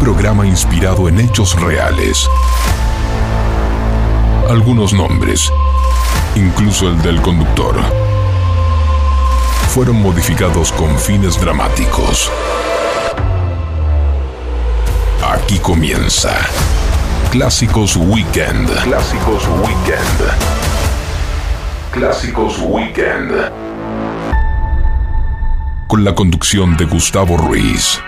programa inspirado en hechos reales. Algunos nombres, incluso el del conductor, fueron modificados con fines dramáticos. Aquí comienza Clásicos Weekend. Clásicos Weekend. Clásicos Weekend. Con la conducción de Gustavo Ruiz.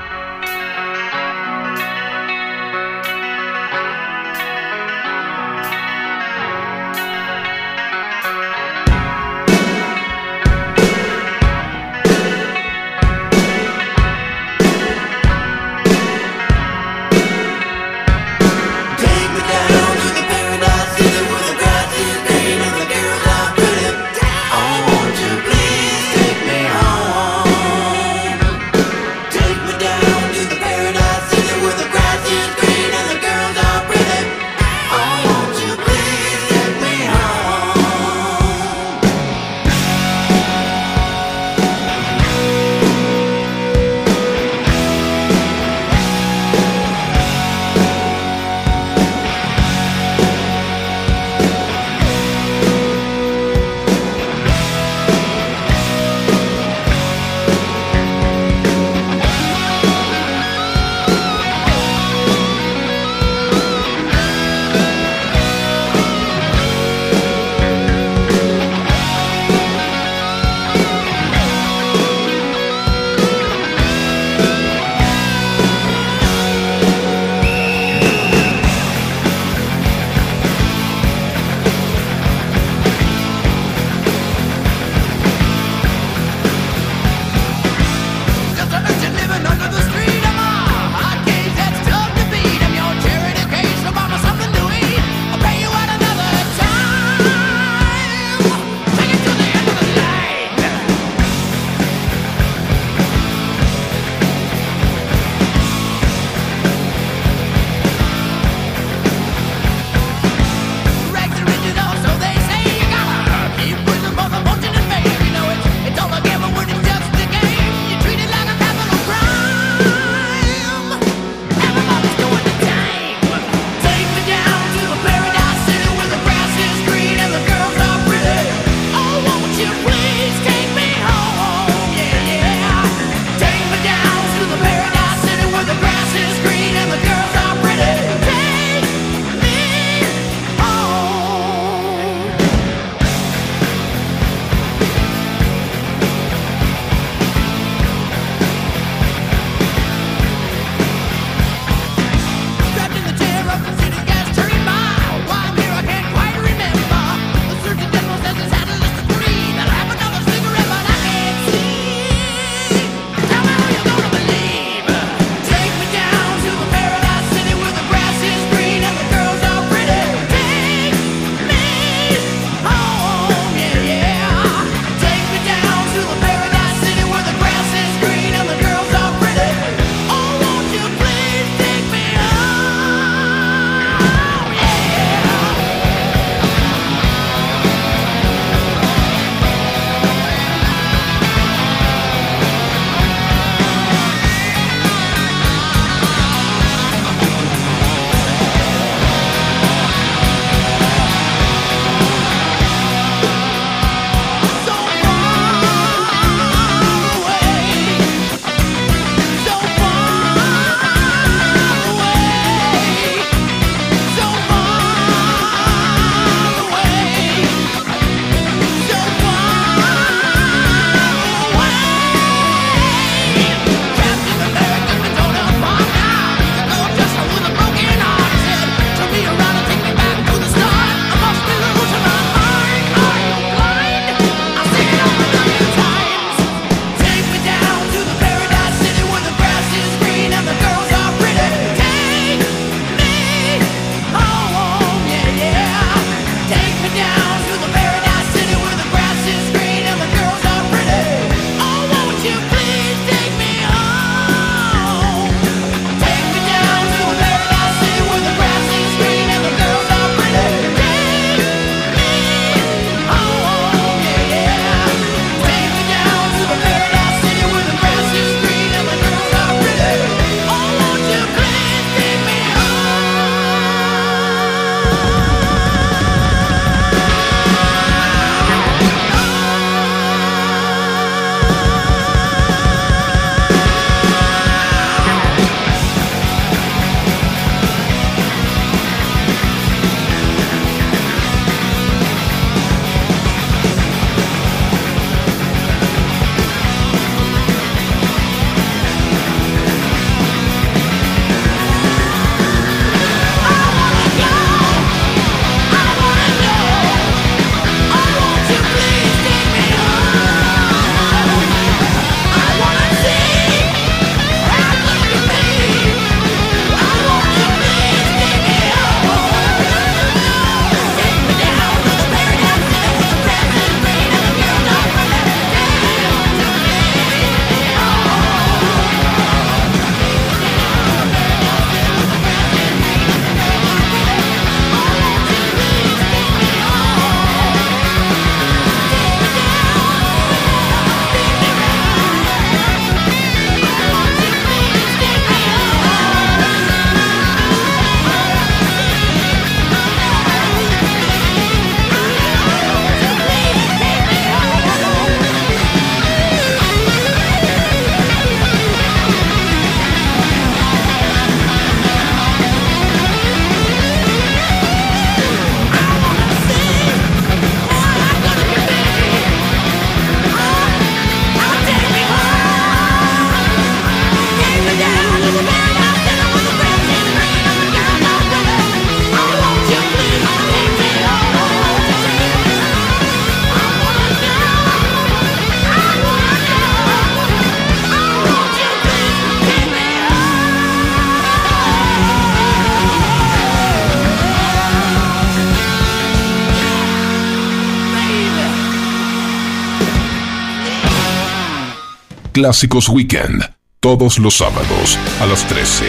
Clásicos Weekend, todos los sábados a las 13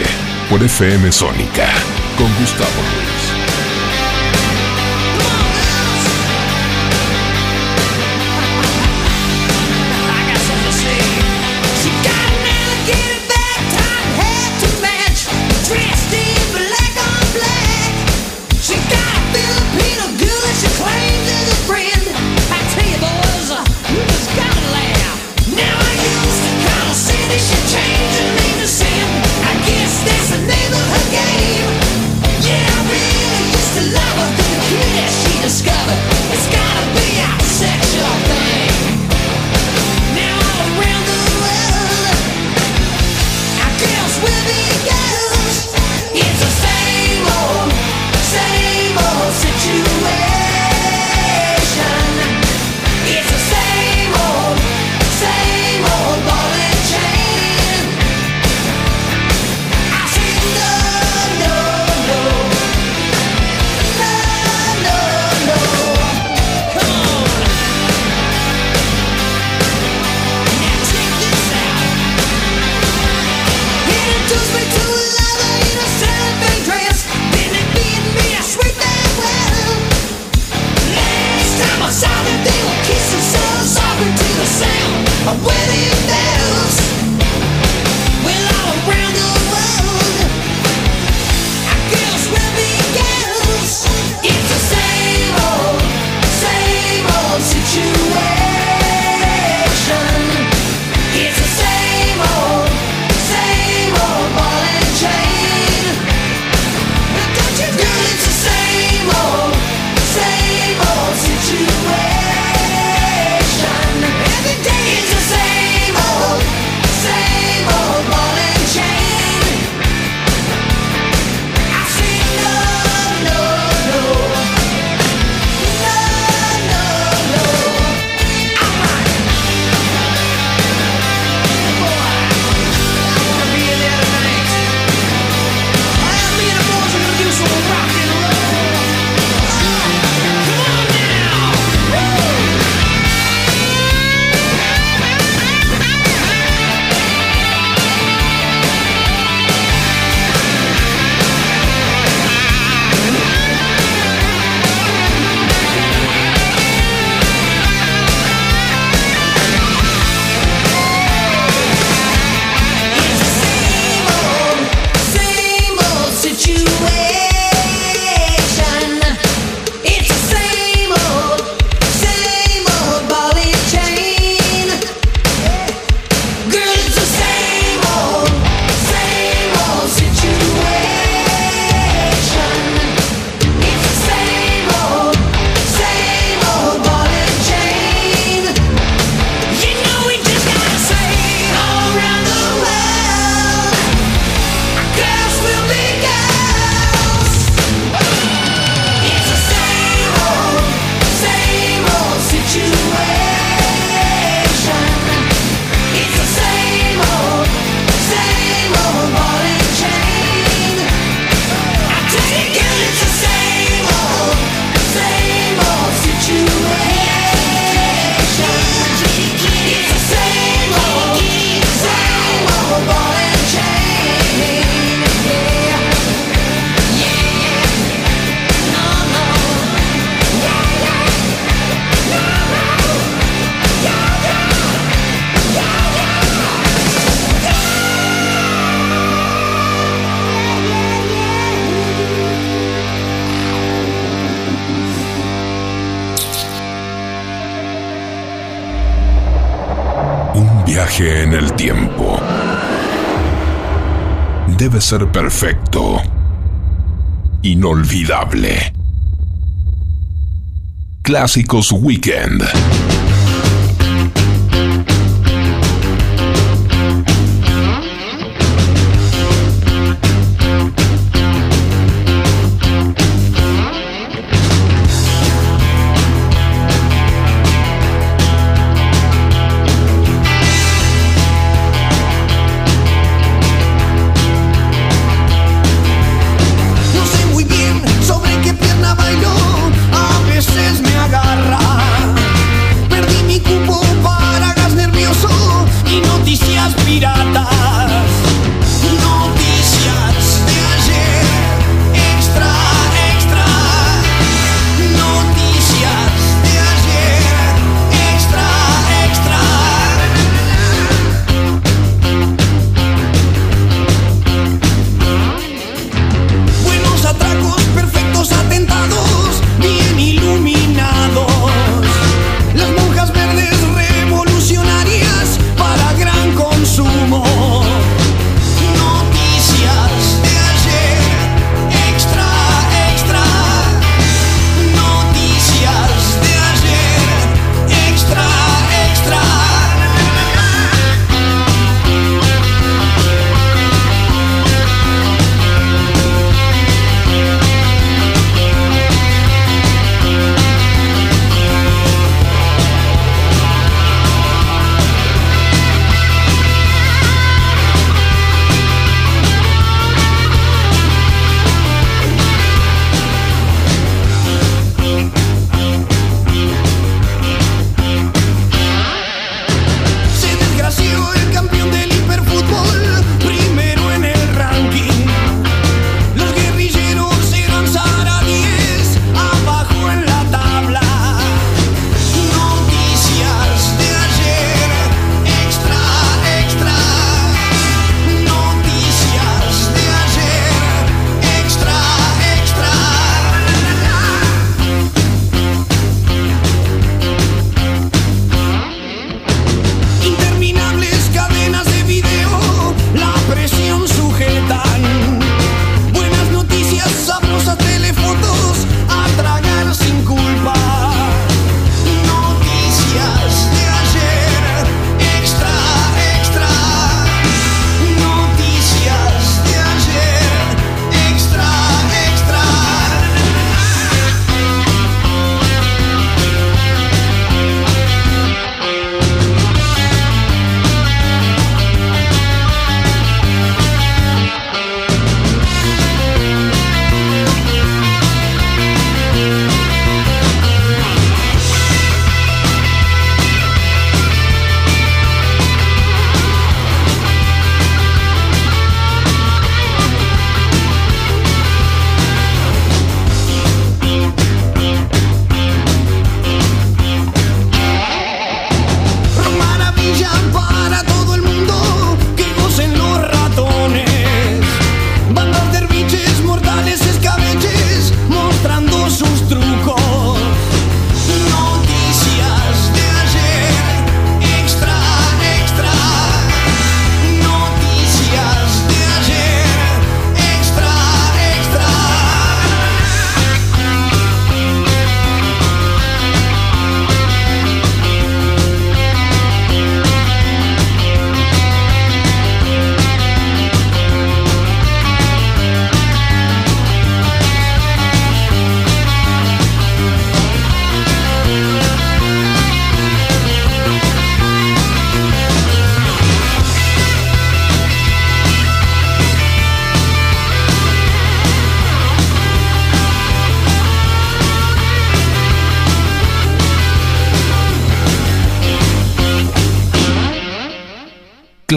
por FM Sónica con Gustavo En el tiempo. Debe ser perfecto. Inolvidable. Clásicos Weekend.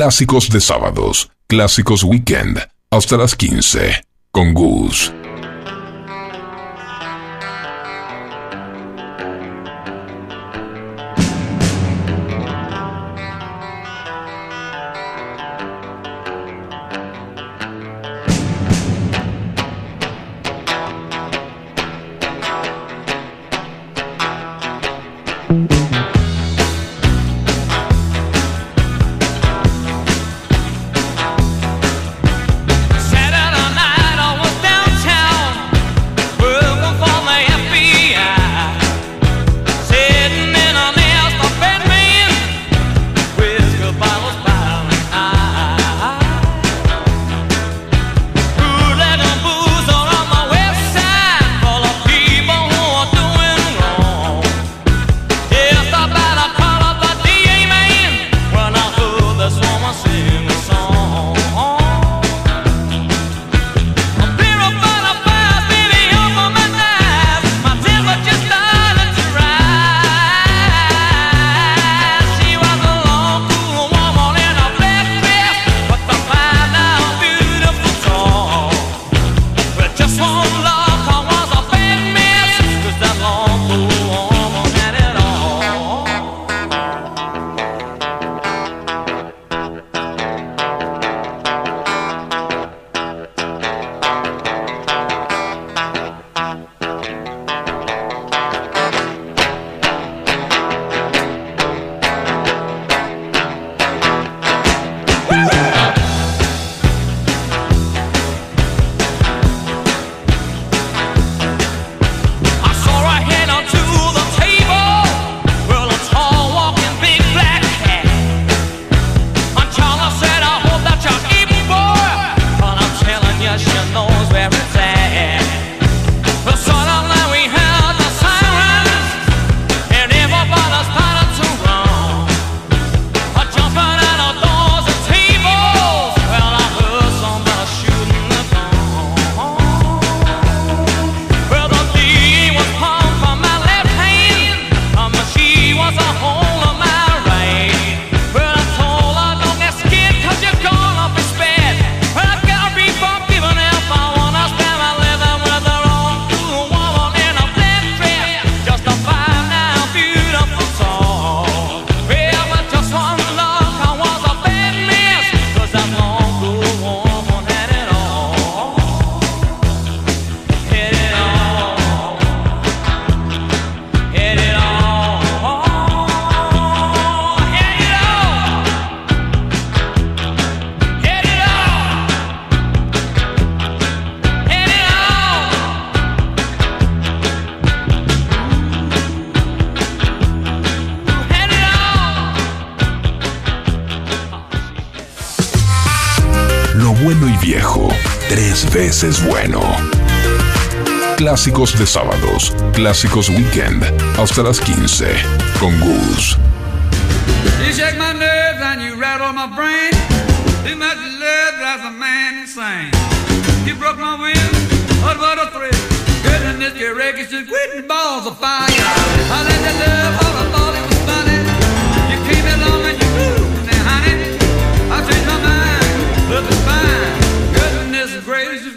Clásicos de sábados, clásicos weekend, hasta las 15, con Gus. Es bueno. Clásicos de sábados, clásicos weekend, hasta las 15, con Gus. You shake my nerves and you rattle my brain. Too much love drives a man insane. You broke my will, what what a thrill. Goodness, your wreckage just quitting balls of fire. I let you love all I thought it was funny. You came along and you moved, now honey. I changed my mind, love is fine. Goodness gracious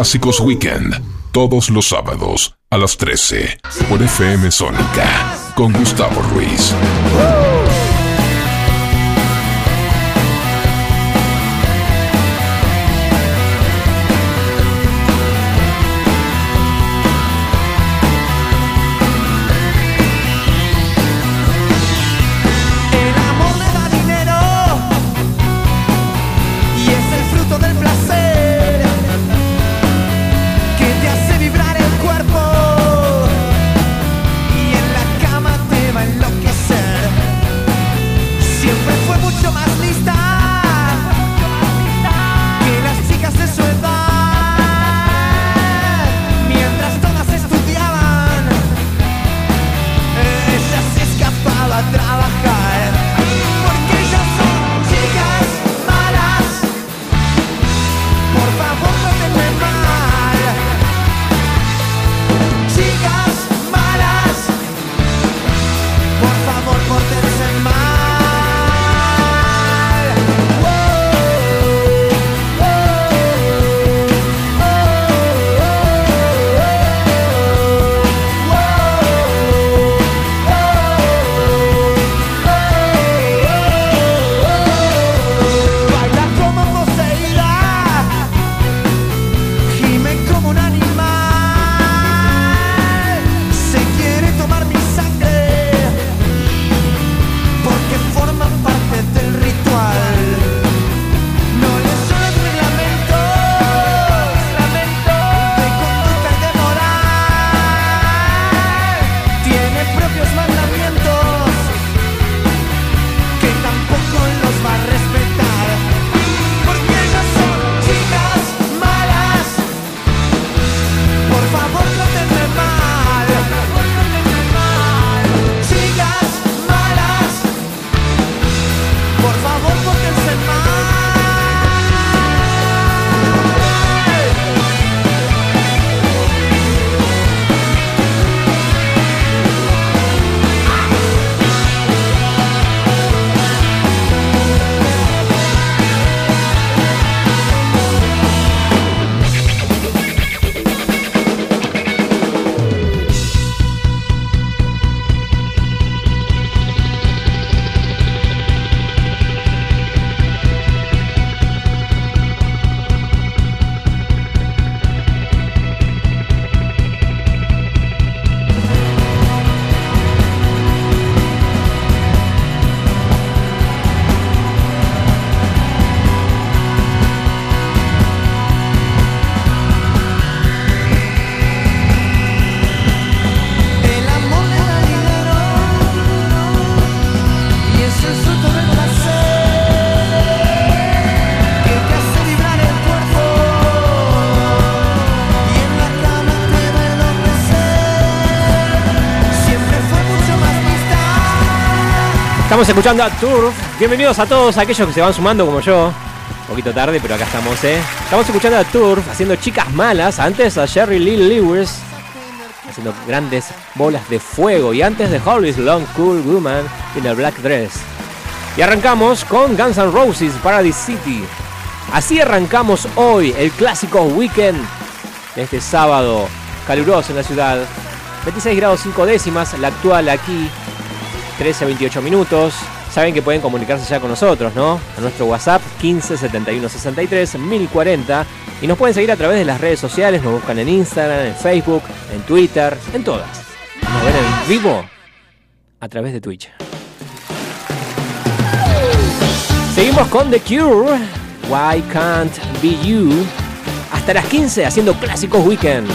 Clásicos Weekend, todos los sábados a las 13 por FM Sónica con Gustavo Ruiz. Estamos escuchando a Turf. Bienvenidos a todos aquellos que se van sumando como yo. Un poquito tarde, pero acá estamos, ¿eh? Estamos escuchando a Turf haciendo chicas malas. Antes a Sherry Lee Lewis haciendo grandes bolas de fuego. Y antes de Holly's Long Cool Woman in a Black Dress. Y arrancamos con Guns N' Roses Paradise City. Así arrancamos hoy el clásico weekend de este sábado caluroso en la ciudad. 26 grados 5 décimas, la actual aquí 13 28 minutos. Saben que pueden comunicarse ya con nosotros, ¿no? A nuestro WhatsApp 15 71 63 1040. Y nos pueden seguir a través de las redes sociales. Nos buscan en Instagram, en Facebook, en Twitter, en todas. Nos ven en vivo a través de Twitch. Seguimos con The Cure. Why Can't Be You. Hasta las 15 haciendo clásicos weekend.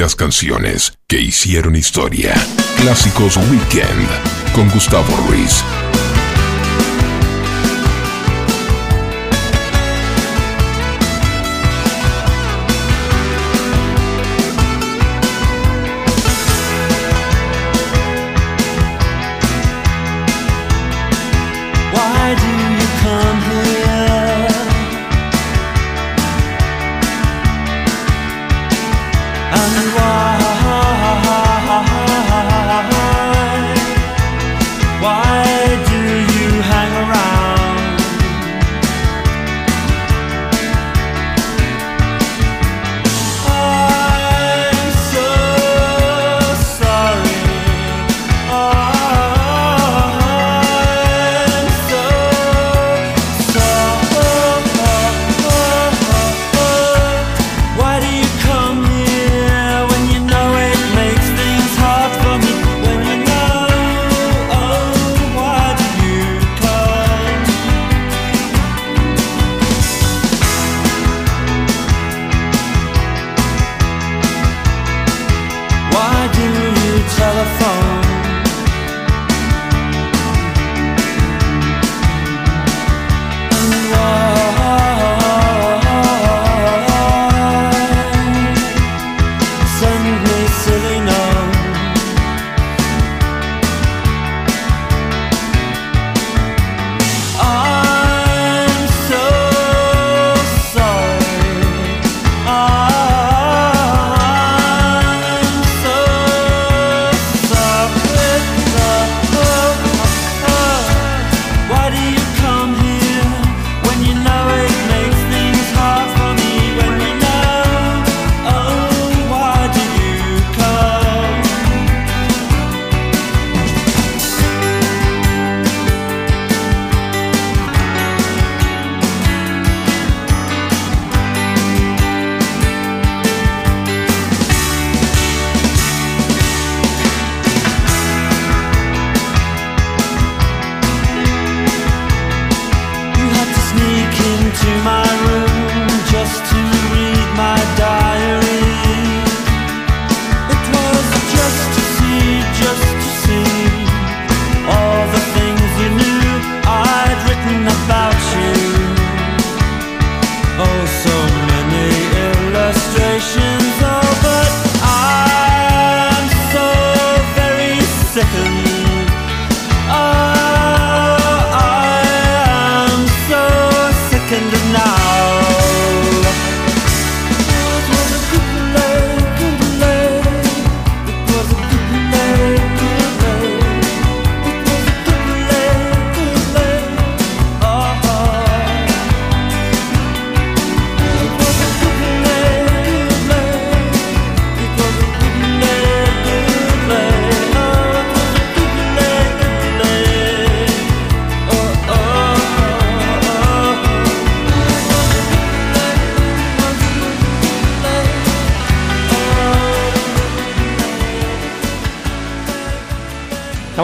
Aquellas canciones que hicieron historia. Clásicos Weekend con Gustavo Ruiz.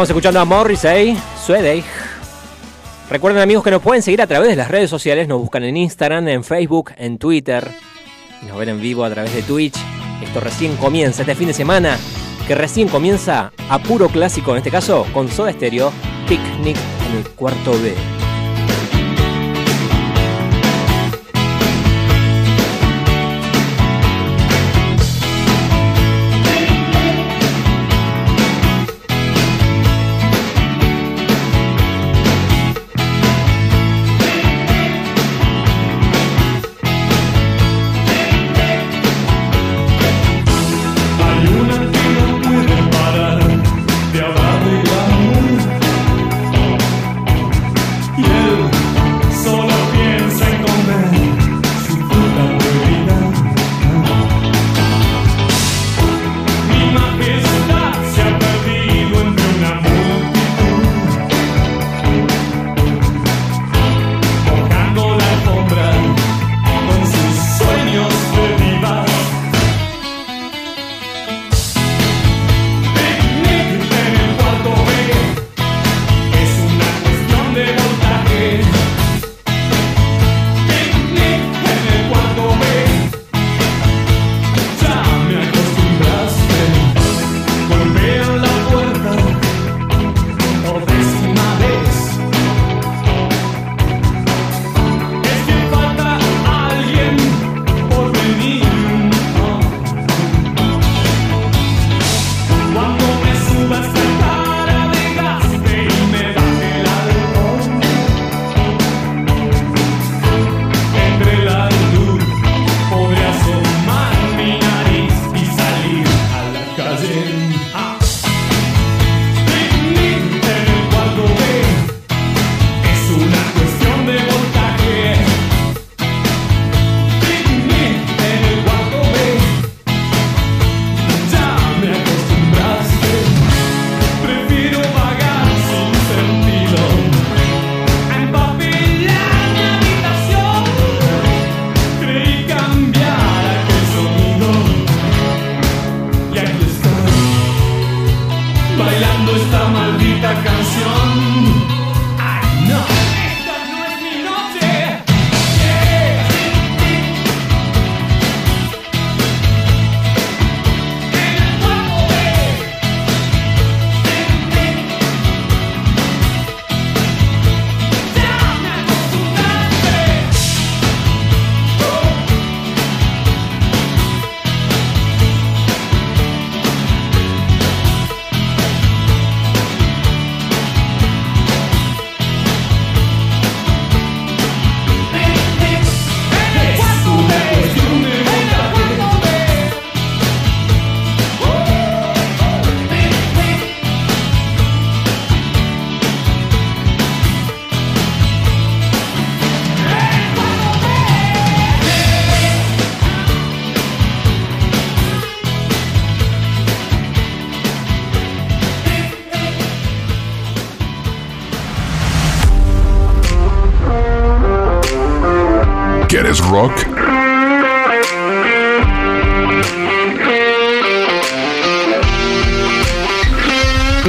Estamos escuchando a Morrissey, Suede. Recuerden amigos que nos pueden seguir a través de las redes sociales, nos buscan en Instagram, en Facebook, en Twitter, nos ven en vivo a través de Twitch. Esto recién comienza, este fin de semana, que recién comienza a puro clásico, en este caso con Soda Stereo, Picnic en el cuarto B.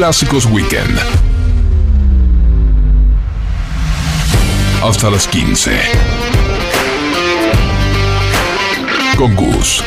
Clásicos Weekend. Hasta las 15. Con Gus.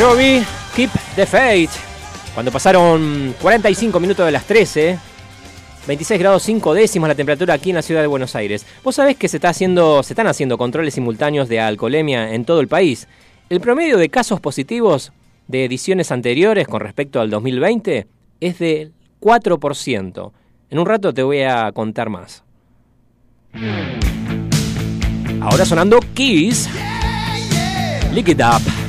Jovi, Keep the Faith. Cuando pasaron 45 minutos de las 13, 26 grados 5 décimas la temperatura aquí en la ciudad de Buenos Aires. Vos sabés que se, está haciendo, se están haciendo controles simultáneos de alcoholemia en todo el país. El promedio de casos positivos de ediciones anteriores con respecto al 2020 es del 4%. En un rato te voy a contar más. Ahora sonando Kiss. Lick it up.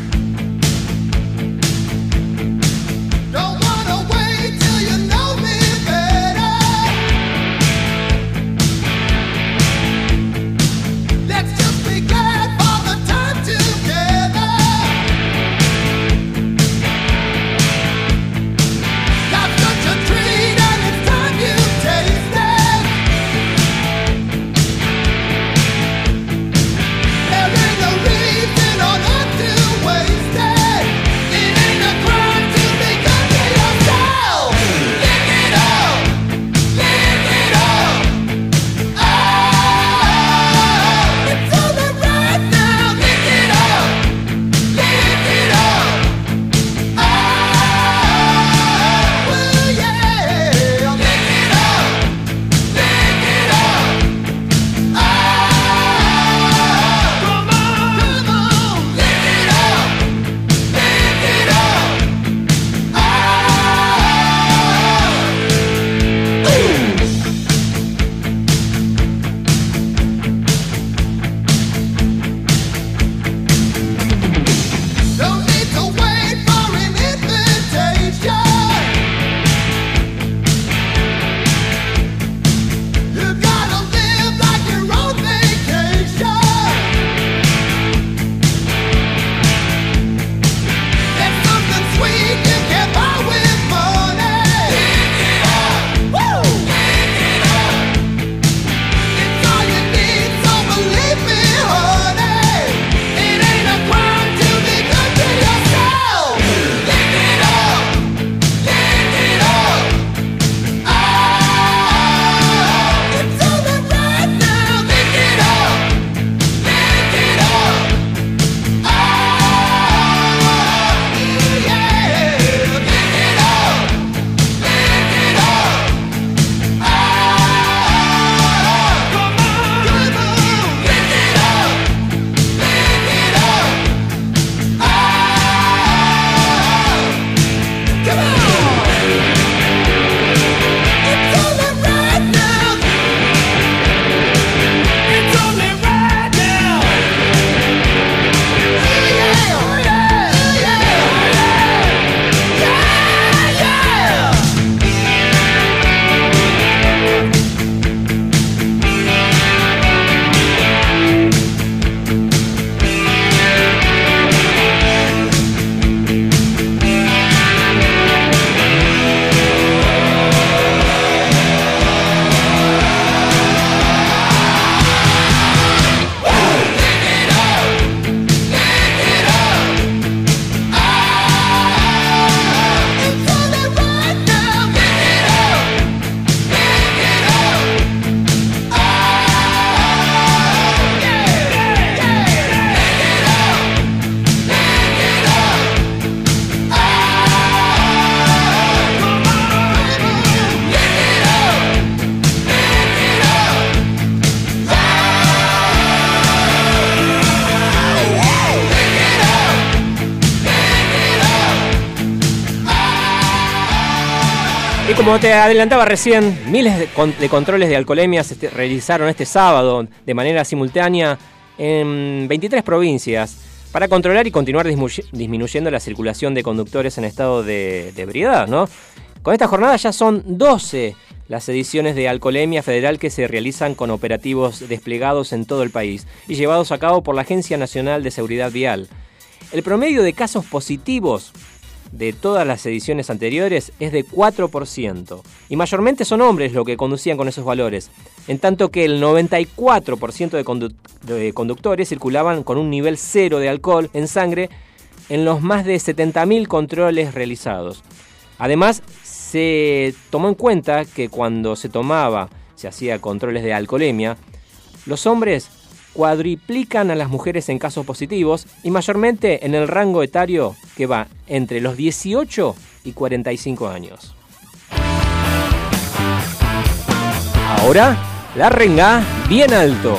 Como te adelantaba recién, miles de, con- de controles de alcoholemia se este- realizaron este sábado de manera simultánea en 23 provincias para controlar y continuar disminuyendo la circulación de conductores en estado de, de ebriedad, ¿no? Con esta jornada ya son 12 las ediciones de alcoholemia federal que se realizan con operativos desplegados en todo el país y llevados a cabo por la Agencia Nacional de Seguridad Vial. El promedio de casos positivos de todas las ediciones anteriores es de 4%, y mayormente son hombres los que conducían con esos valores, en tanto que el 94% de, de conductores circulaban con un nivel cero de alcohol en sangre en los más de 70.000 controles realizados. Además, se tomó en cuenta que cuando se tomaba, se hacía controles de alcoholemia, los hombres cuadriplican a las mujeres en casos positivos y mayormente en el rango etario que va entre los 18 y 45 años. Ahora, la renga bien alto.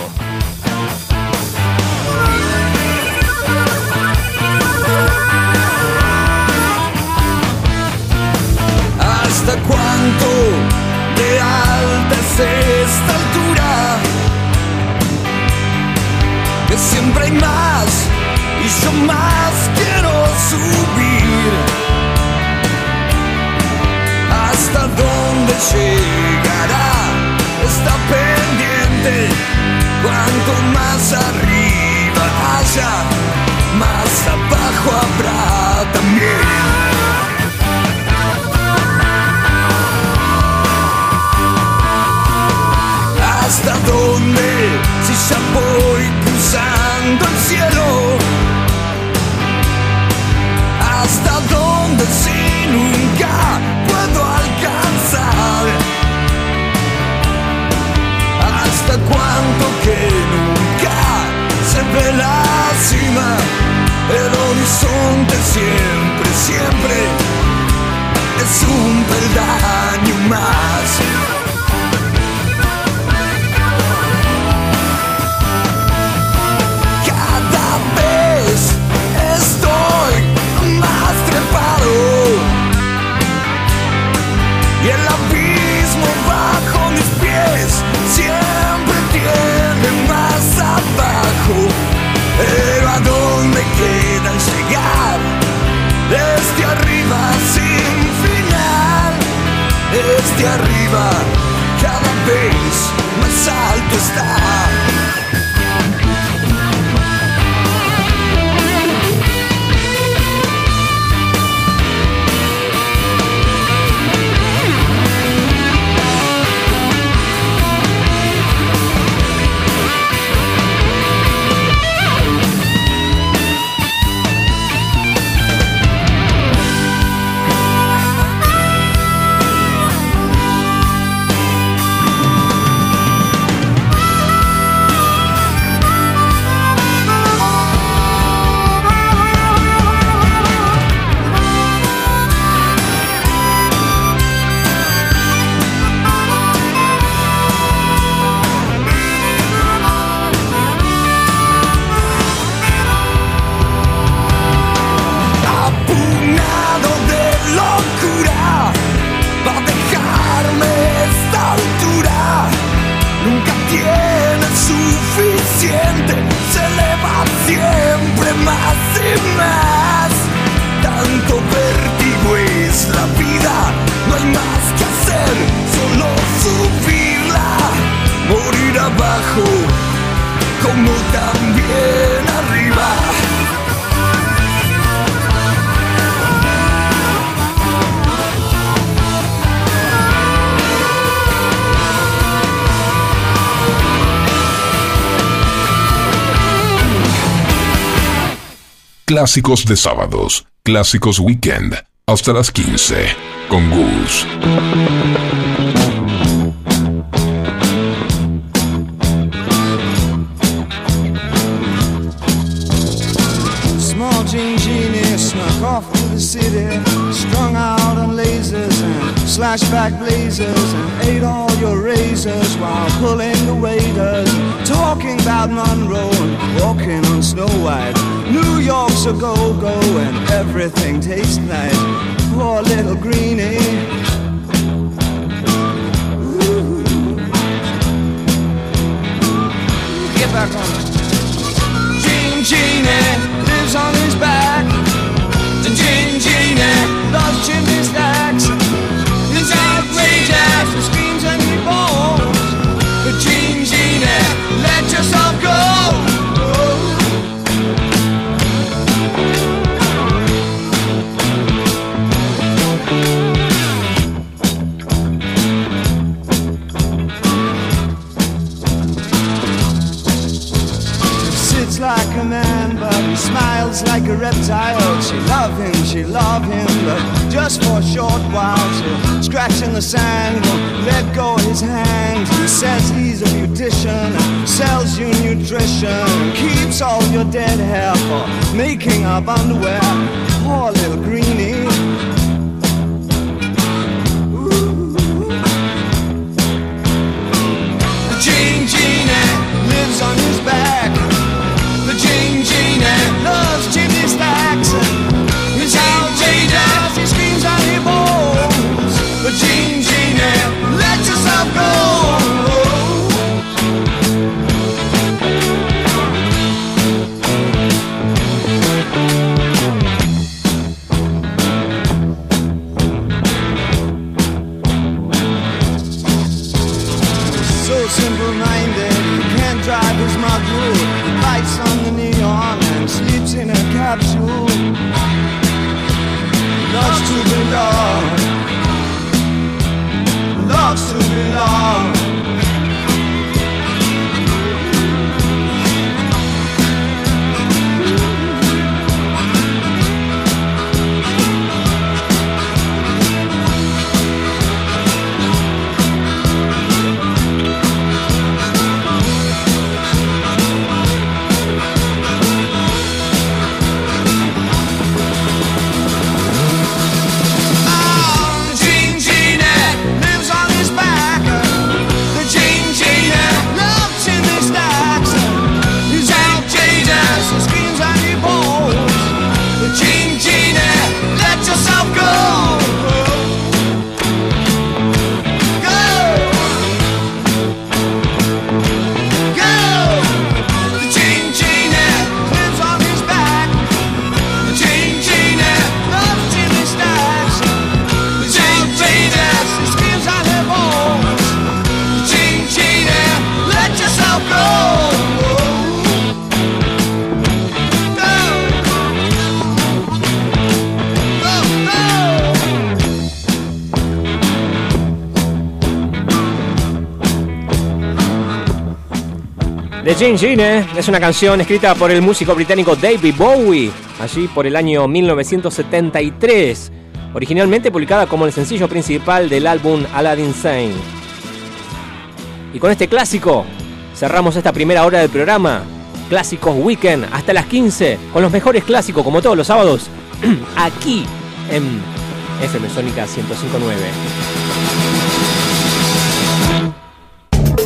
¿Hasta cuánto de alta es Que siempre hay más y yo más quiero subir. ¿Hasta dónde llegará esta pendiente? Cuanto más arriba haya, más abajo habrá también. ¿Hasta dónde? Si ya voy cruzando el cielo. ¿Hasta dónde si nunca puedo alcanzar? ¿Hasta cuánto que nunca se ve la cima? El horizonte siempre, siempre es un peldaño más. Clásicos de sábados, clásicos weekend, hasta las 15, con Gus. The Gene Gene es una canción escrita por el músico británico David Bowie, allí por el año 1973, originalmente publicada como el sencillo principal del álbum Aladdin Sane. Y con este clásico cerramos esta primera hora del programa, Clásicos Weekend, hasta las 15, con los mejores clásicos como todos los sábados, aquí en FM Sónica 1059.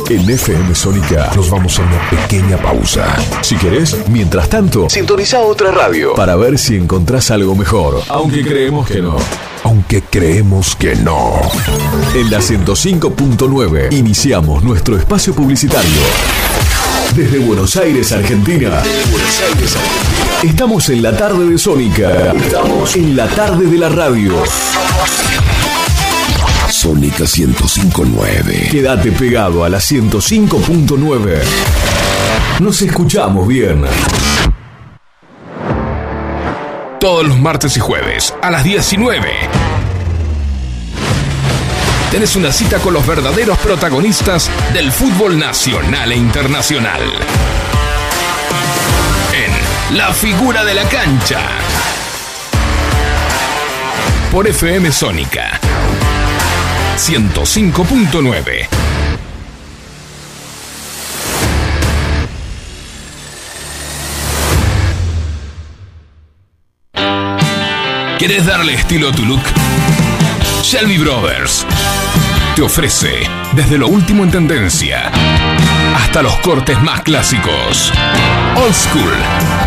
En FM Sónica nos vamos a una pequeña pausa. Si querés, mientras tanto, sintoniza otra radio para ver si encontrás algo mejor. Aunque creemos que no. Aunque creemos que no. En la 105.9 iniciamos nuestro espacio publicitario. Desde Buenos Aires, Argentina. Estamos en la tarde de Sónica. Estamos en la tarde de la radio. Sónica 105.9. Quédate pegado a la 105.9. Nos escuchamos bien. Todos los martes y jueves a las 19. Tenés una cita con los verdaderos protagonistas del fútbol nacional e internacional. En La Figura de la Cancha. Por FM Sónica 105.9. ¿Quieres darle estilo a tu look? Shelby Brothers te ofrece desde lo último en tendencia hasta los cortes más clásicos. Old School.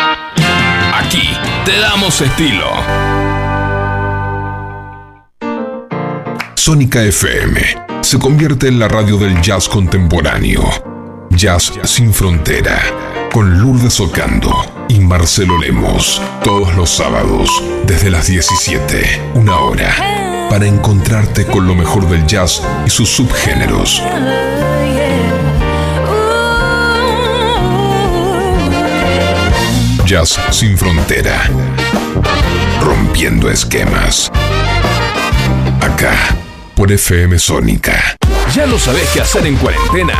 Aquí te damos estilo. Sónica FM se convierte en la radio del jazz contemporáneo. Jazz sin frontera, con Lourdes Ocando y Marcelo Lemos. Todos los sábados, desde las 17, una hora, para encontrarte con lo mejor del jazz y sus subgéneros. Jazz sin frontera. Rompiendo esquemas. Acá, por FM Sónica. ¿Ya no sabes qué hacer en cuarentena?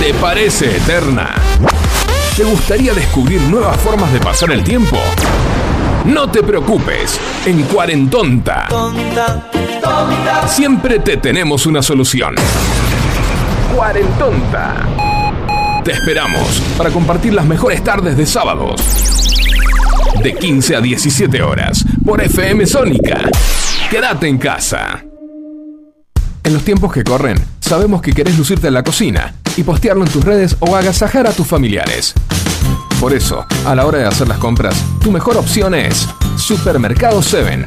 ¿Te parece eterna? ¿Te gustaría descubrir nuevas formas de pasar el tiempo? No te preocupes, en Cuarentonta siempre te tenemos una solución. Cuarentonta. Te esperamos para compartir las mejores tardes de sábados. De 15 a 17 horas por FM Sónica. Quédate en casa. En los tiempos que corren, sabemos que querés lucirte en la cocina y postearlo en tus redes o agasajar a tus familiares. Por eso, a la hora de hacer las compras, tu mejor opción es Supermercado 7.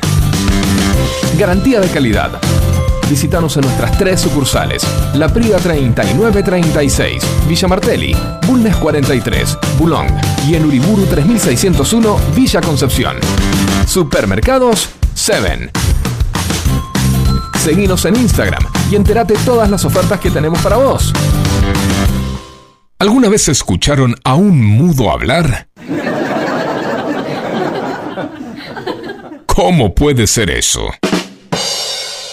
Garantía de calidad. Visítanos en nuestras tres sucursales: La Priva 3936, Villa Martelli, Bulnes 43, Bulón y en Uriburu 3601, Villa Concepción. Supermercados 7. Seguinos en Instagram y entérate todas las ofertas que tenemos para vos. ¿Alguna vez escucharon a un mudo hablar? ¿Cómo puede ser eso?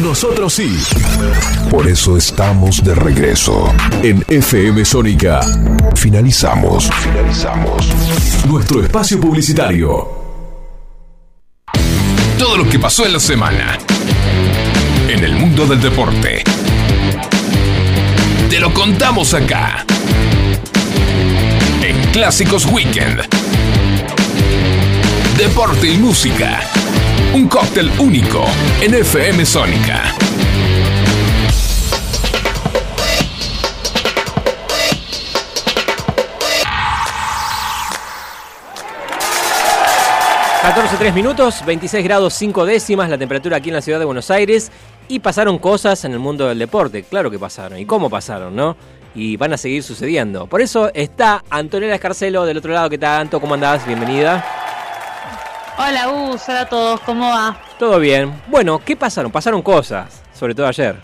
Nosotros sí. Por eso estamos de regreso. En FM Sónica. Finalizamos. Finalizamos. Nuestro espacio publicitario. Todo lo que pasó en la semana. En el mundo del deporte. Te lo contamos acá. En Clásicos Weekend. Deporte y música. Un cóctel único en FM Sónica. tres minutos, 26 grados 5 décimas la temperatura aquí en la ciudad de Buenos Aires y pasaron cosas en el mundo del deporte, claro que pasaron, y cómo pasaron, ¿no? Y van a seguir sucediendo. Por eso está Antonella Escarcelo del otro lado, ¿qué tal, Anto? ¿Cómo andás? Bienvenida. Hola Gus, hola a todos, ¿cómo va? Todo bien. Bueno, ¿qué pasaron? Pasaron cosas, sobre todo ayer.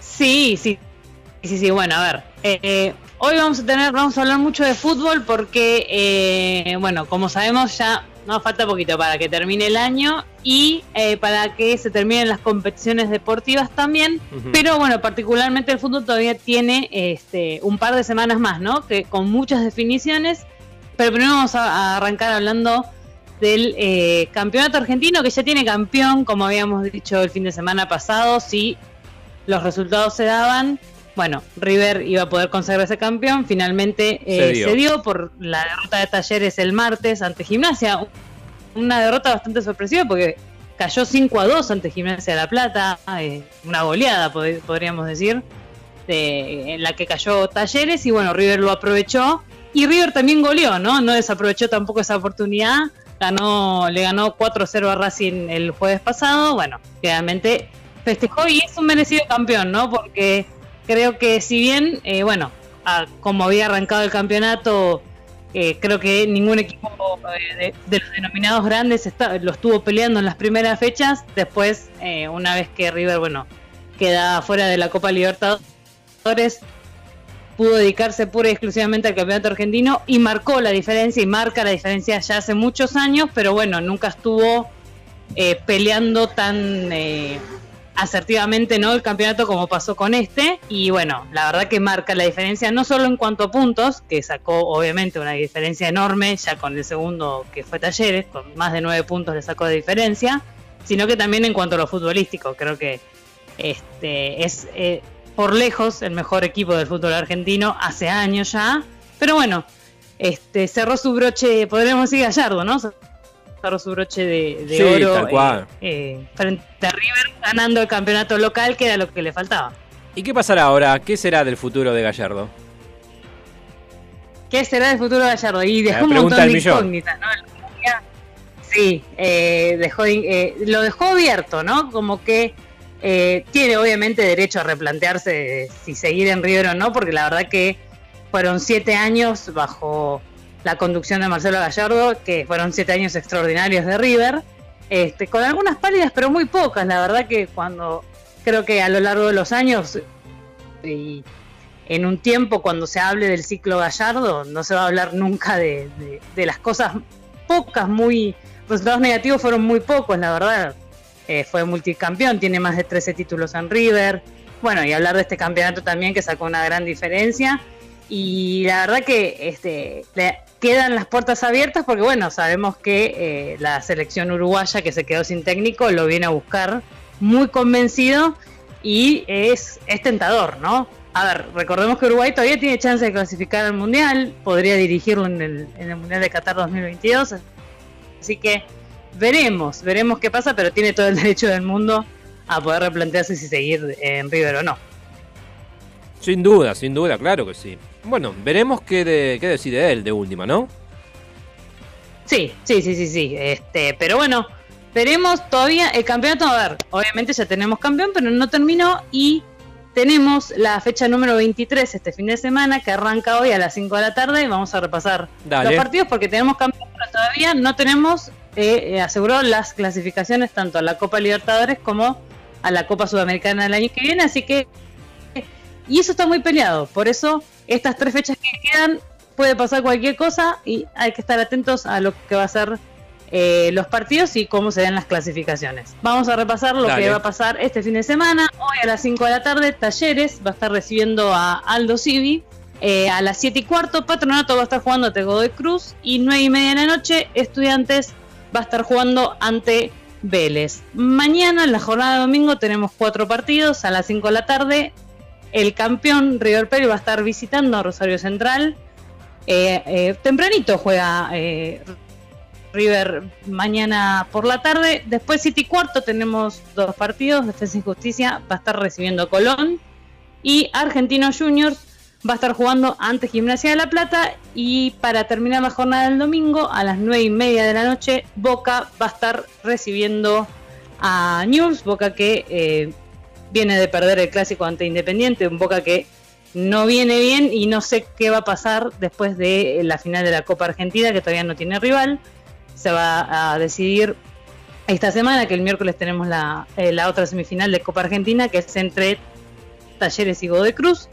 Sí, sí, sí, sí, bueno, a ver. eh, hoy vamos a tener, vamos a hablar mucho de fútbol porque, eh, bueno, como sabemos ya nos falta poquito para que termine el año y eh, para que se terminen las competiciones deportivas también. Pero bueno, particularmente el fútbol todavía tiene este, un par de semanas más, ¿no? Que con muchas definiciones. Pero primero vamos a, a arrancar hablando del eh, campeonato argentino que ya tiene campeón, como habíamos dicho el fin de semana pasado, si los resultados se daban. Bueno, River iba a poder consagrarse campeón, finalmente eh, Se dio. se dio por la derrota de Talleres el martes ante Gimnasia. Una derrota bastante sorpresiva porque cayó 5 a 2 ante Gimnasia de La Plata, eh, una goleada pod- podríamos decir, de- en la que cayó Talleres y bueno, River lo aprovechó y River también goleó, ¿no? No desaprovechó tampoco esa oportunidad, ganó, le ganó 4-0 a Racing el jueves pasado, bueno, realmente festejó y es un merecido campeón, ¿no? Porque creo que si bien, eh, bueno, como había arrancado el campeonato, eh, creo que ningún equipo eh, de, de los denominados grandes está, lo estuvo peleando en las primeras fechas. Después, eh, una vez que River, bueno, queda fuera de la Copa Libertadores, pudo dedicarse pura y exclusivamente al campeonato argentino y marcó la diferencia y marca la diferencia ya hace muchos años, pero bueno, nunca estuvo eh, peleando tan eh, asertivamente no el campeonato como pasó con este. Y bueno, la verdad que marca la diferencia no solo en cuanto a puntos, que sacó obviamente una diferencia enorme ya con el segundo que fue Talleres, con más de nueve puntos le sacó de diferencia, sino que también en cuanto a lo futbolístico, creo que este es eh, por lejos el mejor equipo del fútbol argentino hace años ya, pero bueno, este cerró su broche, podríamos decir Gallardo, ¿no? Cerró su broche de, de Sí, oro tal cual. eh, eh, frente a River ganando el campeonato local, que era lo que le faltaba. ¿Y qué pasará ahora? ¿Qué será del futuro de Gallardo? ¿Qué será del futuro de Gallardo? Y dejó un montón de incógnitas, ¿no? Sí, eh, dejó, eh, lo dejó abierto, ¿no? Como que eh, tiene obviamente derecho a replantearse si seguir en River o no, porque la verdad que fueron siete años bajo la conducción de Marcelo Gallardo, que fueron siete años extraordinarios de River, este, con algunas pálidas, pero muy pocas. La verdad que cuando creo que a lo largo de los años y en un tiempo cuando se hable del ciclo Gallardo, no se va a hablar nunca de, de- las cosas pocas, muy resultados negativos fueron muy pocos, la verdad. Eh, fue multicampeón, tiene más de 13 títulos en River. Bueno, y hablar de este campeonato también que sacó una gran diferencia. Y la verdad que este, le quedan las puertas abiertas porque, bueno, sabemos que eh, la selección uruguaya que se quedó sin técnico lo viene a buscar muy convencido y es, tentador, ¿no? A ver, recordemos que Uruguay todavía tiene chance de clasificar al Mundial, podría dirigirlo en el, en el Mundial de Qatar 2022, así que veremos, veremos qué pasa, pero tiene todo el derecho del mundo a poder replantearse si seguir en River o no. Sin duda, sin duda, claro que sí. Bueno, veremos qué, de- qué decide él de última, ¿no? Sí, sí, sí, sí, sí. Este, pero bueno, veremos todavía el campeonato. A ver, obviamente ya tenemos campeón, pero no terminó y tenemos la fecha número 23 este fin de semana que arranca hoy a las 5 de la tarde. Vamos a repasar Dale. los partidos porque tenemos campeón, pero todavía no tenemos eh, asegurado las clasificaciones tanto a la Copa Libertadores como a la Copa Sudamericana del año que viene. Así que, y eso está muy peleado. Por eso, estas tres fechas que quedan puede pasar cualquier cosa y hay que estar atentos a lo que va a ser eh, los partidos y cómo se dan las clasificaciones. Vamos a repasar lo Dale. que va a pasar este fin de semana. Hoy a las 5 de la tarde, Talleres va a estar recibiendo a Aldo Civi. Eh, a las 7 y cuarto, Patronato va a estar jugando ante Godoy Cruz. Y 9 y media de la noche, Estudiantes va a estar jugando ante Vélez. Mañana, en la jornada de domingo, tenemos cuatro partidos. A las 5 de la tarde, el campeón River Plate va a estar visitando a Rosario Central. Eh, eh, tempranito juega eh, River mañana por la tarde. Después City cuarto tenemos dos partidos. Defensa y Justicia va a estar recibiendo Colón. Y Argentinos Juniors va a estar jugando ante Gimnasia de la Plata. Y para terminar la jornada del domingo, a las nueve y media de la noche, Boca va a estar recibiendo a News. Boca que eh, viene de perder el clásico ante Independiente. Un Boca que no viene bien y no sé qué va a pasar después de la final de la Copa Argentina, que todavía no tiene rival. Se va a decidir esta semana, que el miércoles tenemos la, eh, la otra semifinal de Copa Argentina, que es entre Talleres y Godoy Cruz.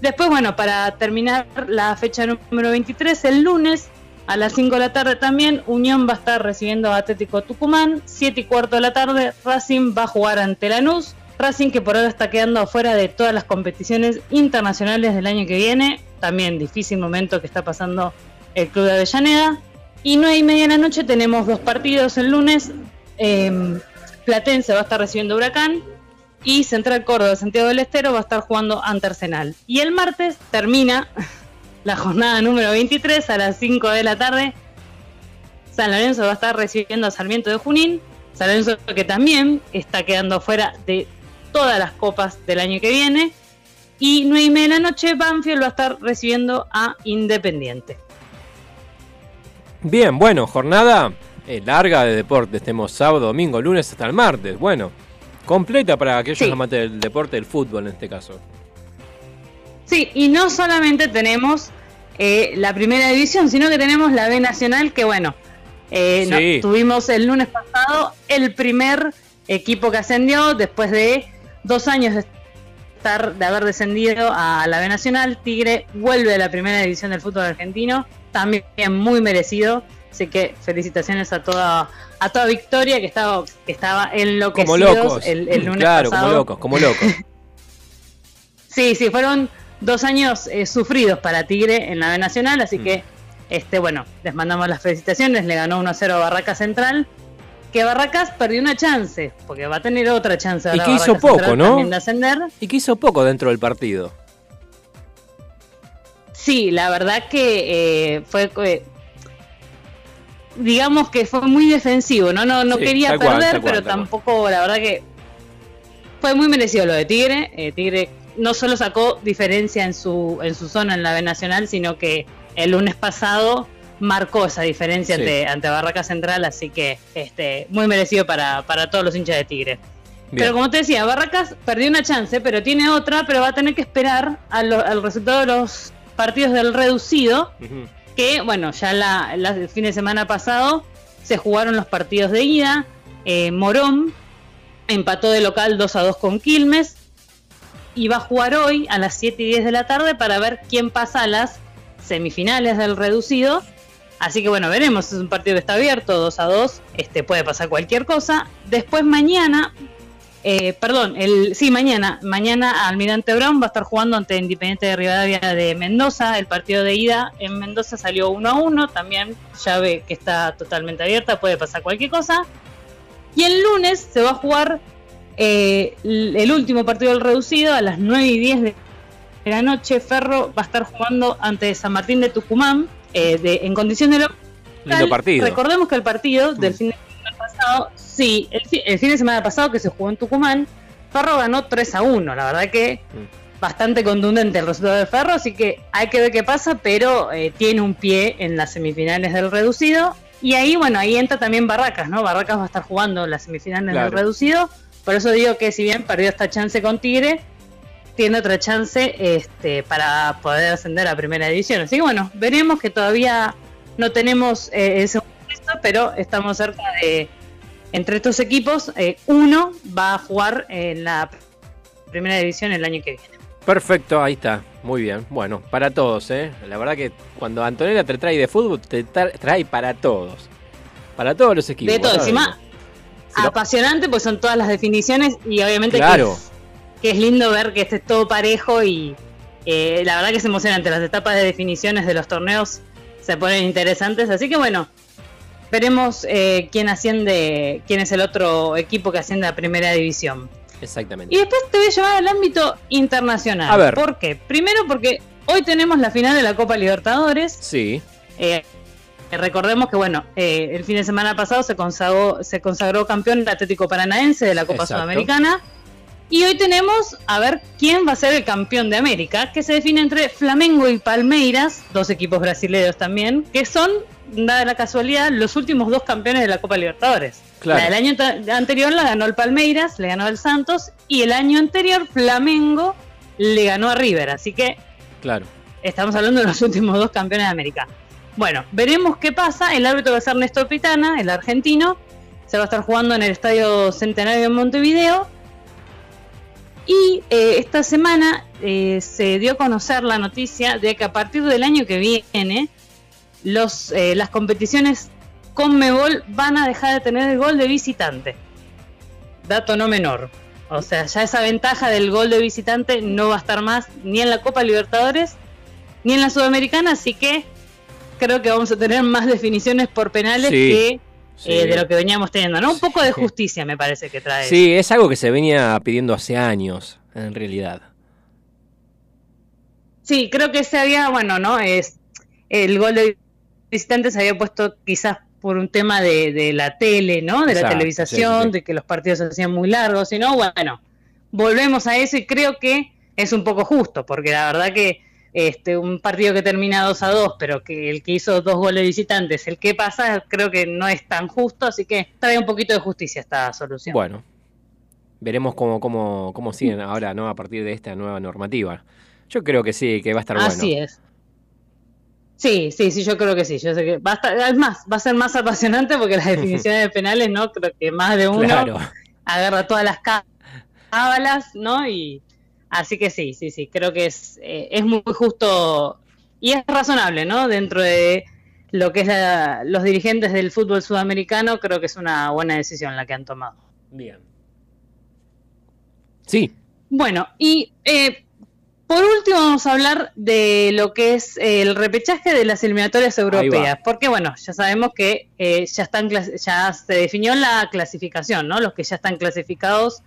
Después, bueno, para terminar la fecha número 23, el lunes a las 5 de la tarde también, Unión va a estar recibiendo a Atlético Tucumán. 7 y cuarto de la tarde, Racing va a jugar ante Lanús. Racing que por ahora está quedando afuera de todas las competiciones internacionales del año que viene. También difícil momento que está pasando el club de Avellaneda. Y 9 y media de la noche tenemos dos partidos el lunes. Eh, Platense va a estar recibiendo Huracán y Central Córdoba de Santiago del Estero va a estar jugando ante Arsenal. Y el martes termina la jornada número 23 a las 5 de la tarde. San Lorenzo va a estar recibiendo a Sarmiento de Junín. San Lorenzo que también está quedando fuera de todas las copas del año que viene. Y 9 y media de la noche Banfield va a estar recibiendo a Independiente. Bien, bueno, jornada eh, larga de deportes. Tenemos sábado, domingo, lunes hasta el martes. Bueno, completa para aquellos Sí. amantes del deporte del fútbol en este caso. Sí, y no solamente tenemos eh, la primera división, sino que tenemos la B Nacional, que bueno, eh, no- tuvimos el lunes pasado el primer equipo que ascendió después de dos años de estar, de haber descendido a la B Nacional. Tigre vuelve a la primera división del fútbol argentino, también muy merecido. Así que felicitaciones a toda a toda Victoria que estaba que estaba enloquecidos Como locos. el, el lunes claro, pasado. como locos, como locos. Sí, sí, fueron dos años eh, sufridos para Tigre en la B Nacional, Mm. así que, este, bueno, les mandamos las felicitaciones, le ganó 1-0 a Barracas Central, que Barracas perdió una chance, porque va a tener otra chance Y que hizo Barracas poco, Central ¿no? de ascender. Y que hizo poco dentro del partido. Sí, la verdad que eh, fue... eh, digamos que fue muy defensivo, ¿no? No, no Sí, quería cual, perder, cual, pero tampoco, la verdad que fue muy merecido lo de Tigre. Eh, Tigre no solo sacó diferencia en su, en su zona en la B Nacional, sino que el lunes pasado marcó esa diferencia Sí. ante, ante Barraca Central, así que este, muy merecido para, para todos los hinchas de Tigre. Bien. Pero como te decía, Barracas perdió una chance, pero tiene otra, pero va a tener que esperar lo- al resultado de los partidos del reducido. Que bueno, ya la, el fin de semana pasado se jugaron los partidos de ida. Eh, Morón empató de local 2 a 2 con Quilmes y va a jugar hoy a las 7 y 10 de la tarde para ver quién pasa a las semifinales del reducido. Así que bueno, veremos, es un partido que está abierto, 2 a 2, este, puede pasar cualquier cosa. Después mañana, eh, perdón, el, sí, mañana, mañana Almirante Brown va a estar jugando ante Independiente de Rivadavia de Mendoza. El partido de ida en Mendoza salió 1 a 1, también llave que está totalmente abierta, puede pasar cualquier cosa. Y el lunes se va a jugar eh, el último partido del reducido a las 9 y 10 de la noche. Ferro va a estar jugando ante San Martín de Tucumán eh, de, en condición de local. Lindo partido. Recordemos que el partido del Mm. fin de semana pasado, sí, el, el fin de semana pasado que se jugó en Tucumán, Ferro ganó 3 a 1. La verdad que Mm. bastante contundente el resultado del Ferro, así que hay que ver qué pasa, pero eh, tiene un pie en las semifinales del reducido. Y ahí, bueno, ahí entra también Barracas, ¿no? Barracas va a estar jugando las semifinales Claro. del reducido. Por eso digo que si bien perdió esta chance con Tigre, tiene otra chance este, para poder ascender a primera división. Así que bueno, veremos que todavía no tenemos eh, ese pero estamos cerca de. Entre estos equipos, eh, uno va a jugar en la primera división el año que viene. Perfecto, ahí está. Muy bien. Bueno, para todos, ¿eh? La verdad que cuando Antonella te trae de fútbol, te tra- trae para todos. Para todos los equipos. de todo, encima, Si no- apasionante, pues son todas las definiciones y obviamente que Claro. es- que, es, lindo ver que esté todo parejo y eh, la verdad que es emocionante. Las etapas de definiciones de los torneos se ponen interesantes, así que bueno, veremos eh, quién asciende, quién es el otro equipo que asciende a primera división. Exactamente. Y después te voy a llevar al ámbito internacional. A ver. ¿Por qué? Primero porque hoy tenemos la final de la Copa Libertadores. Sí. Eh, recordemos que bueno, eh, el fin de semana pasado se consagró, se consagró campeón el Atlético Paranaense de la Copa Exacto. Sudamericana. Y hoy tenemos a ver quién va a ser el campeón de América, que se define entre Flamengo y Palmeiras, dos equipos brasileños también, que son, dada la casualidad, los últimos dos campeones de la Copa Libertadores. Claro. La del año anterior la ganó el Palmeiras, le ganó el Santos, y el año anterior Flamengo le ganó a River. Así que Claro. Estamos hablando de los últimos dos campeones de América. Bueno, veremos qué pasa. El árbitro va a ser Néstor Pitana, el argentino. Se va a estar jugando en el Estadio Centenario en Montevideo. Y eh, esta semana eh, se dio a conocer la noticia de que a partir del año que viene, los, eh, las competiciones con Mebol van a dejar de tener el gol de visitante. Dato no menor. O sea, ya esa ventaja del gol de visitante no va a estar más ni en la Copa Libertadores ni en la Sudamericana, así que creo que vamos a tener más definiciones por penales Sí, que sí. eh, de lo que veníamos teniendo, ¿no? Un poco de justicia me parece que trae. Sí, es algo que se venía pidiendo hace años, en realidad. Sí, creo que se había, bueno, ¿no? Es el gol de visitante se había puesto quizás por un tema de, de la tele, ¿no? De la televisación, sí, sí. de que los partidos se hacían muy largos, y no, bueno, volvemos a eso y creo que es un poco justo, porque la verdad que este un partido que termina 2 a 2, pero que el que hizo dos goles visitantes, el que pasa, creo que no es tan justo, así que trae un poquito de justicia esta solución. Bueno, veremos cómo, cómo, cómo siguen ahora, ¿no? A partir de esta nueva normativa. Yo creo que sí, que va a estar Así bueno. es. Sí, sí, sí, yo creo que sí. Yo sé que va a estar, es más, va a ser más apasionante porque las definiciones de penales, ¿no? Creo que más de uno Claro. agarra todas las cá- cábalas, ¿no? Y Así que sí, sí, sí, creo que es, eh, es muy justo y es razonable, ¿no? Dentro de lo que es la- los dirigentes del fútbol sudamericano, creo que es una buena decisión la que han tomado. Bien. Sí. Bueno, y eh, por último vamos a hablar de lo que es eh, el repechaje de las eliminatorias europeas, porque bueno, ya sabemos que eh, ya están ya se definió la clasificación, ¿no? Los que ya están clasificados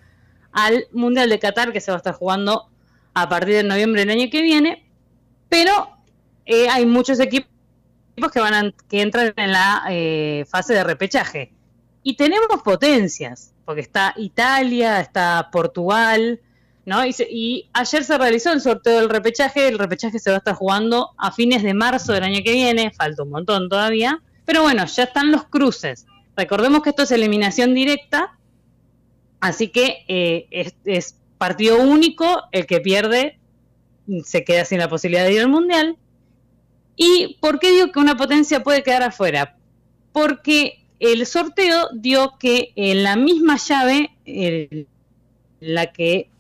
al Mundial de Qatar que se va a estar jugando a partir de noviembre del año que viene, pero eh, hay muchos equipos que van a- que entran en la eh, fase de repechaje y tenemos potencias, porque está Italia, está Portugal, ¿no? Y, ayer se realizó el sorteo del repechaje, el repechaje se va a estar jugando a fines de marzo del año que viene, falta un montón todavía, pero bueno, ya están los cruces. Recordemos que esto es eliminación directa, así que eh, es, partido único, el que pierde se queda sin la posibilidad de ir al Mundial. ¿Y por qué digo que una potencia puede quedar afuera? Porque el sorteo dio que en la misma llave, la que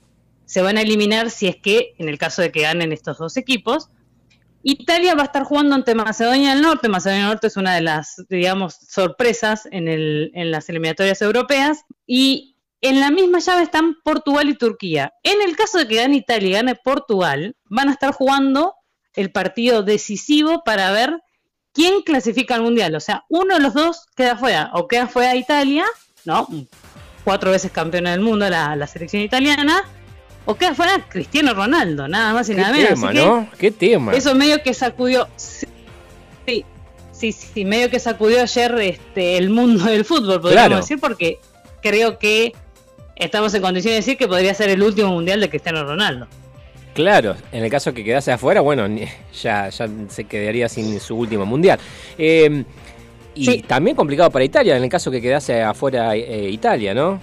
se van a eliminar si es que, en el caso de que ganen estos dos equipos, Italia va a estar jugando ante Macedonia del Norte. Macedonia del Norte es una de las, digamos, sorpresas en, el- en las eliminatorias europeas. Y en la misma llave están Portugal y Turquía. En el caso de que gane Italia y gane Portugal, van a estar jugando el partido decisivo para ver quién clasifica al Mundial. O sea, uno de los dos queda fuera. O queda fuera Italia, ¿no? Cuatro veces campeona del mundo la, la selección italiana. O queda fuera Cristiano Ronaldo, nada más y nada menos. tema, Así que ¿no? Qué tema. eso medio que sacudió. Sí, sí, sí, medio que sacudió ayer este, el mundo del fútbol, podríamos Claro. decir, porque creo que estamos en condición de decir que podría ser el último mundial de Cristiano Ronaldo. Claro, en el caso que quedase afuera, bueno, ya, ya se quedaría sin su último mundial. Eh, y también complicado para Italia, en el caso que quedase afuera eh, Italia, ¿no?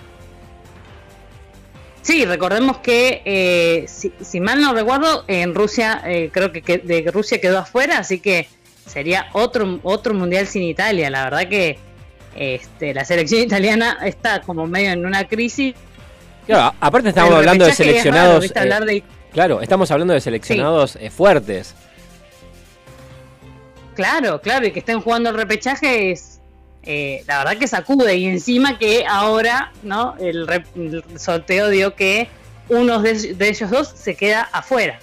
Sí, recordemos que, eh, si, si mal no recuerdo, en Rusia, eh, creo que, que- de Rusia quedó afuera, así que sería otro, otro mundial sin Italia. La verdad que este, la selección italiana está como medio en una crisis. Claro, aparte estamos hablando de repechaje es raro, seleccionados. eh, de- Claro, estamos hablando de seleccionados eh, fuertes. Claro, claro, y que estén jugando el repechaje es, eh, la verdad que sacude. Y encima que ahora, ¿no? El, re- el sorteo dio que uno de, de ellos dos se queda afuera.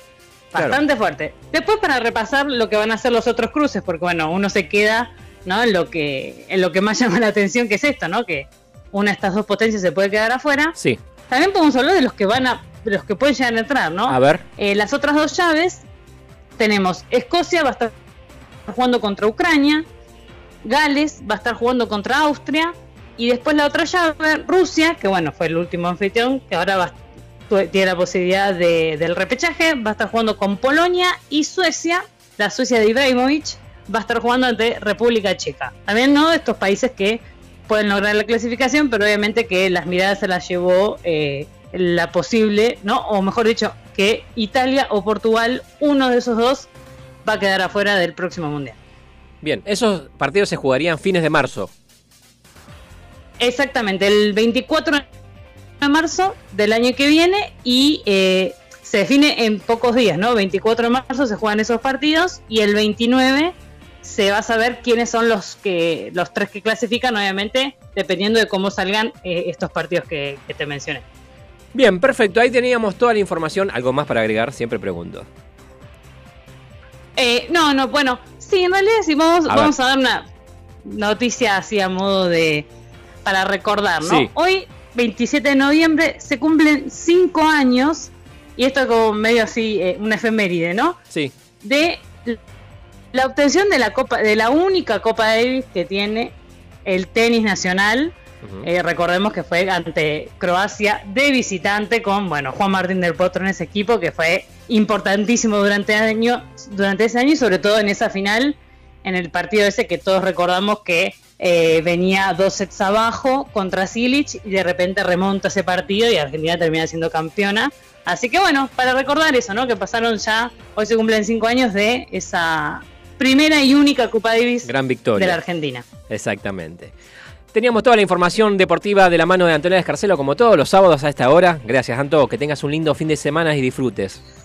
Claro. Bastante fuerte. Después para repasar lo que van a hacer los otros cruces, porque bueno, uno se queda, ¿no? En lo que, en lo que más llama la atención, que es esto, ¿no? Que una de estas dos potencias se puede quedar afuera. Sí. También podemos hablar de los que van a, de los que pueden llegar a entrar, ¿no? A ver. Eh, las otras dos llaves tenemos Escocia va a estar jugando contra Ucrania, Gales va a estar jugando contra Austria y después la otra llave Rusia, que bueno fue el último anfitrión, que ahora va, tiene la posibilidad de- del repechaje, va a estar jugando con Polonia y Suecia, la Suecia de Ibrahimovic va a estar jugando ante República Checa. También no de estos países que pueden lograr la clasificación, pero obviamente que las miradas se las llevó eh, la posible, ¿no? O mejor dicho, que Italia o Portugal, uno de esos dos, va a quedar afuera del próximo mundial. Bien, esos partidos se jugarían fines de marzo. Exactamente, el 24 de marzo del año que viene y eh, se define en pocos días, ¿no? 24 de marzo se juegan esos partidos y el 29 se va a saber quiénes son los que los tres que clasifican, obviamente, dependiendo de cómo salgan eh, estos partidos que, que te mencioné. Bien, perfecto. Ahí teníamos toda la información. ¿Algo más para agregar? Siempre pregunto. Eh, no, no, bueno, sí, en realidad sí, vamos, A vamos a dar una noticia así a modo de. para recordar, ¿no? Sí. Hoy, 27 de noviembre, se cumplen cinco años, y esto como medio así, eh, una efeméride, ¿no? Sí. De la obtención de la Copa, de la única Copa Davis que tiene el tenis nacional. Eh, recordemos que fue ante Croacia de visitante con bueno Juan Martín del Potro en ese equipo que fue importantísimo durante, año, durante ese año y sobre todo en esa final, en el partido ese que todos recordamos que eh, venía dos sets abajo contra Silic y de repente remonta ese partido y Argentina termina siendo campeona. Así que bueno, para recordar eso, ¿no? Que pasaron ya, hoy se cumplen cinco años de esa primera y única Copa Davis Gran victoria. de la Argentina. Exactamente. Teníamos toda la información deportiva de la mano de Antonella Escarcelo, como todos los sábados a esta hora. Gracias, Anto. Que tengas un lindo fin de semana y disfrutes.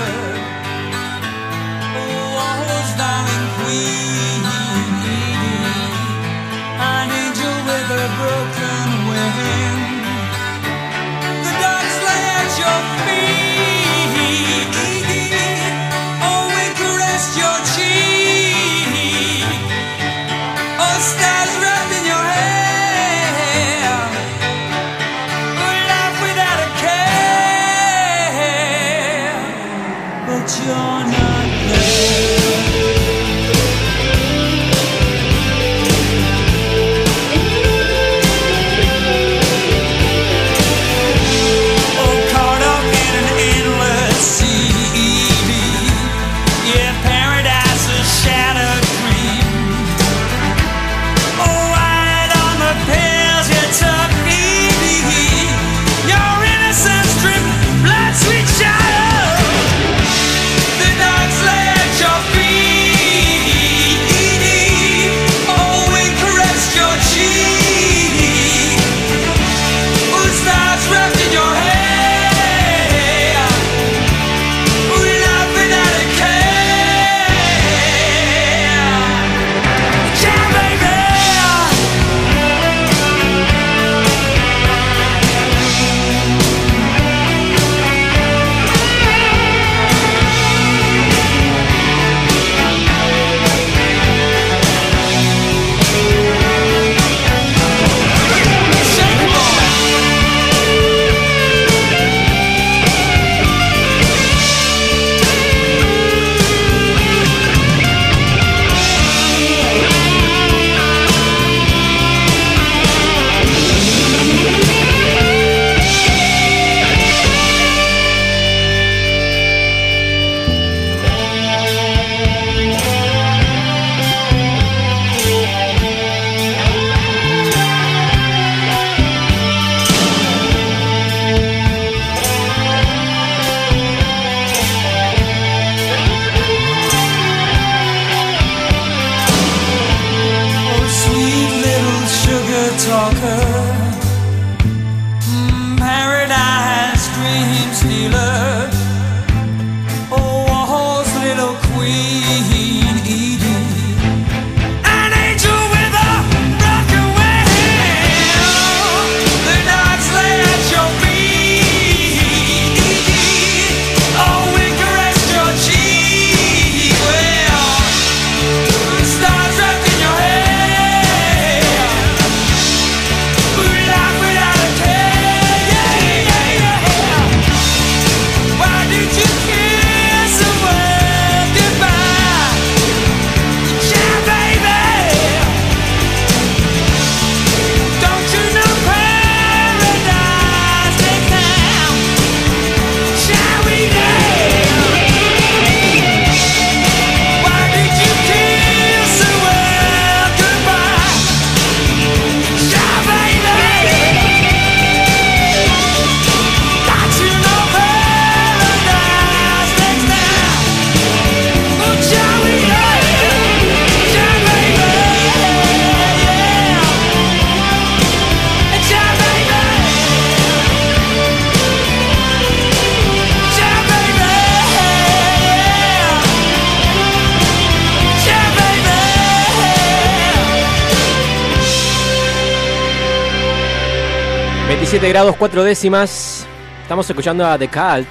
grados 4 décimas. Estamos escuchando a The Cult,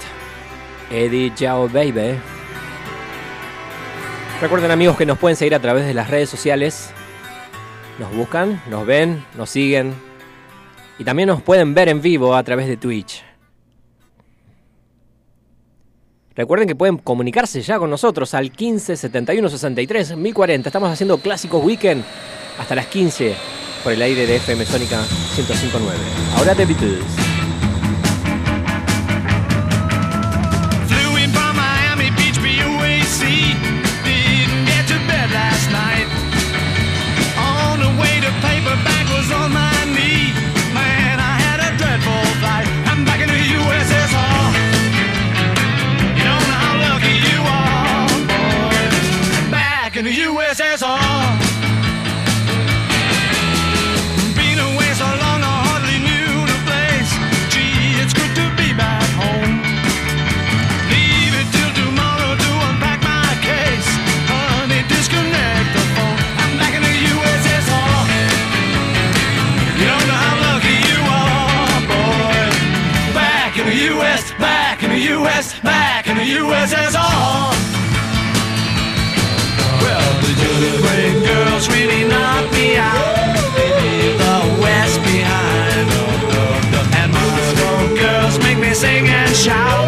Eddie Jao Baby. Recuerden amigos que nos pueden seguir a través de las redes sociales. Nos buscan, nos ven, nos siguen. Y también nos pueden ver en vivo a través de Twitch. Recuerden que pueden comunicarse ya con nosotros al 15 71 63 1040. Estamos haciendo Clásicos Weekend hasta las 15 por el aire de FM Sónica 105.9. Ahora The Beatles. child.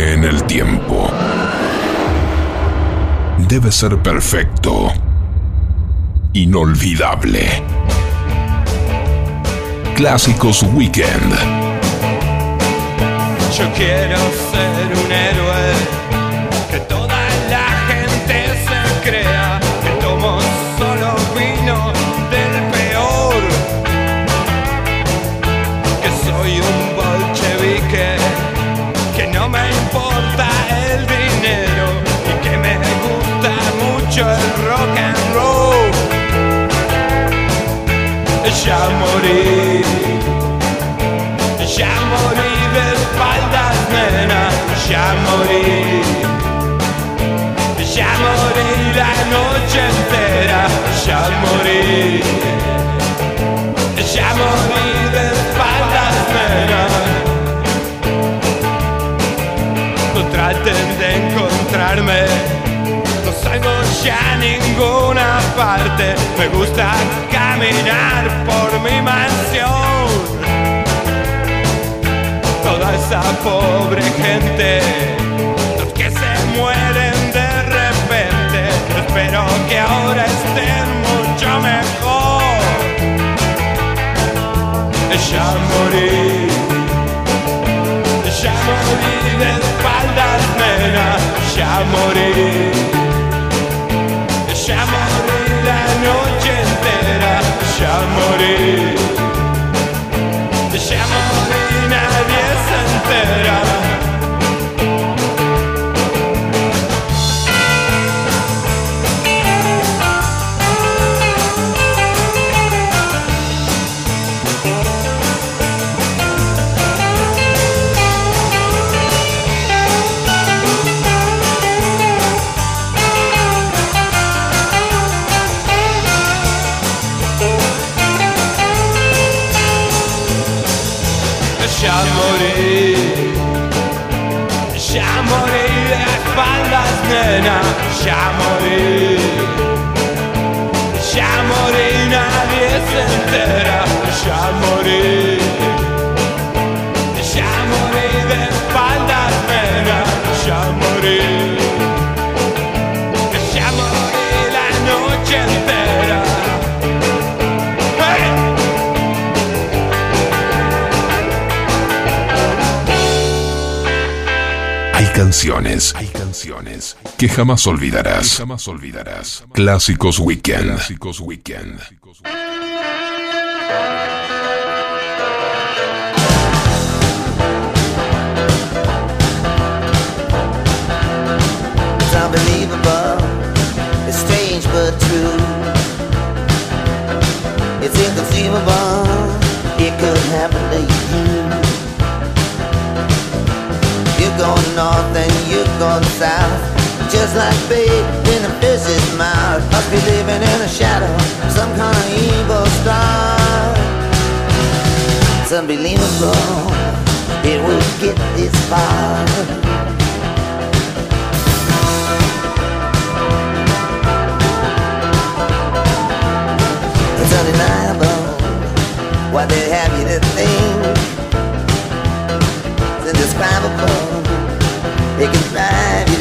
en el tiempo debe ser perfecto, inolvidable. Clásicos Weekend. Yo quiero ser un héroe. Ya morí, ya morí de espaldas, nena, ya morí. Ya morí la noche entera, ya morí. Ya morí de espaldas, nena. No traten de encontrarme salgo ya a ninguna parte. Me gusta caminar por mi mansión. Toda esa pobre gente, los que se mueren de repente. Espero que ahora estén mucho mejor. Ya morí, ya morí de espaldas, nena, ya morí. amores Ya morí, ya morí de espaldas, nena, ya morí. Ya morí, nadie se entera, ya morí. Canciones, hay canciones que jamás olvidarás. jamás olvidarás. Clásicos Weekend. Clásicos Weekend. Unbelievable. It's strange but true. It's inconceivable. It could happen to you. You're north and you're going south. Just like bait in a fish's mouth. Must be living in a shadow. Some kind of evil star. It's unbelievable. It will get this far. It's undeniable what they have you to think.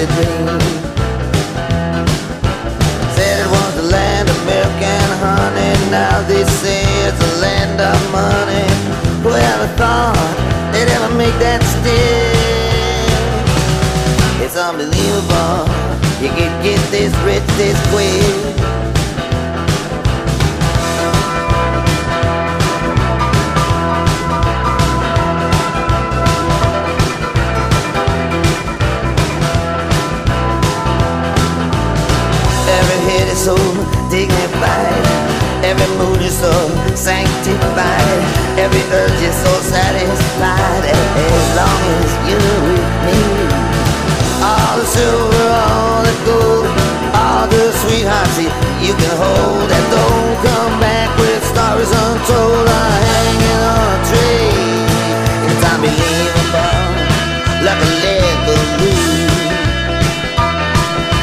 Said it was the land of milk and honey. Now they say it's a land of money. Whoever thought they'd ever make that stick? It's unbelievable. You can get this rich this quick. Dignified. Every mood is so sanctified. Every urge is so satisfied. As long as you're with me. All the silver, all the gold, all the sweethearts you can hold. And don't come back with stories untold or hanging on a tree. It's unbelievable, like a lead balloon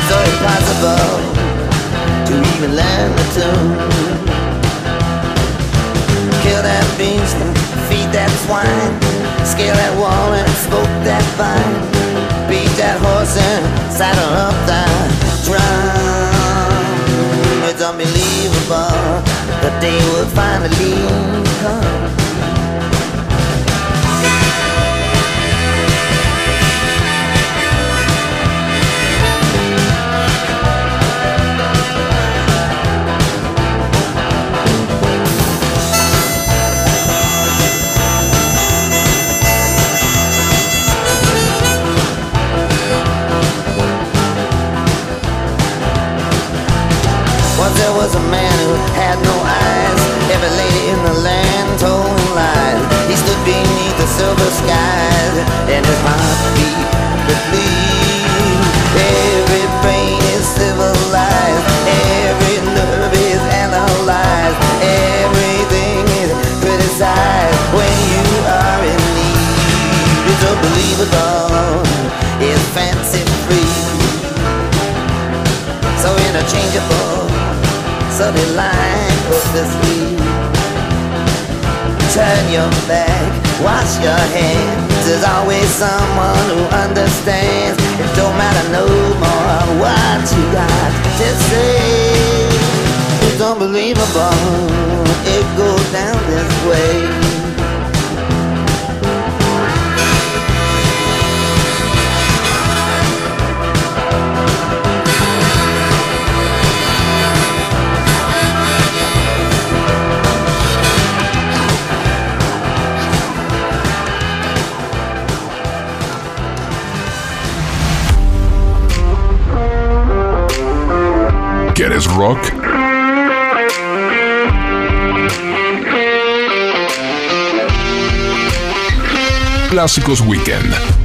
so impossible even learn the tune. Kill that beast and feed that swine. Scale that wall and smoke that vine. Beat that horse and saddle up that drum. It's unbelievable. The day will finally come. The land told him lies. He stood beneath the silver skies, and his heart beat to bleed. Every brain is civilized, every nerve is analyzed, everything is criticized when you are in need. It's unbelievable, it's fancy free, so interchangeable so the line purposely Turn your back, wash your hands. There's always someone who understands. It don't matter no more what you got to say. It's unbelievable. It goes down this way ¿Quieres rock? Clásicos Weekend.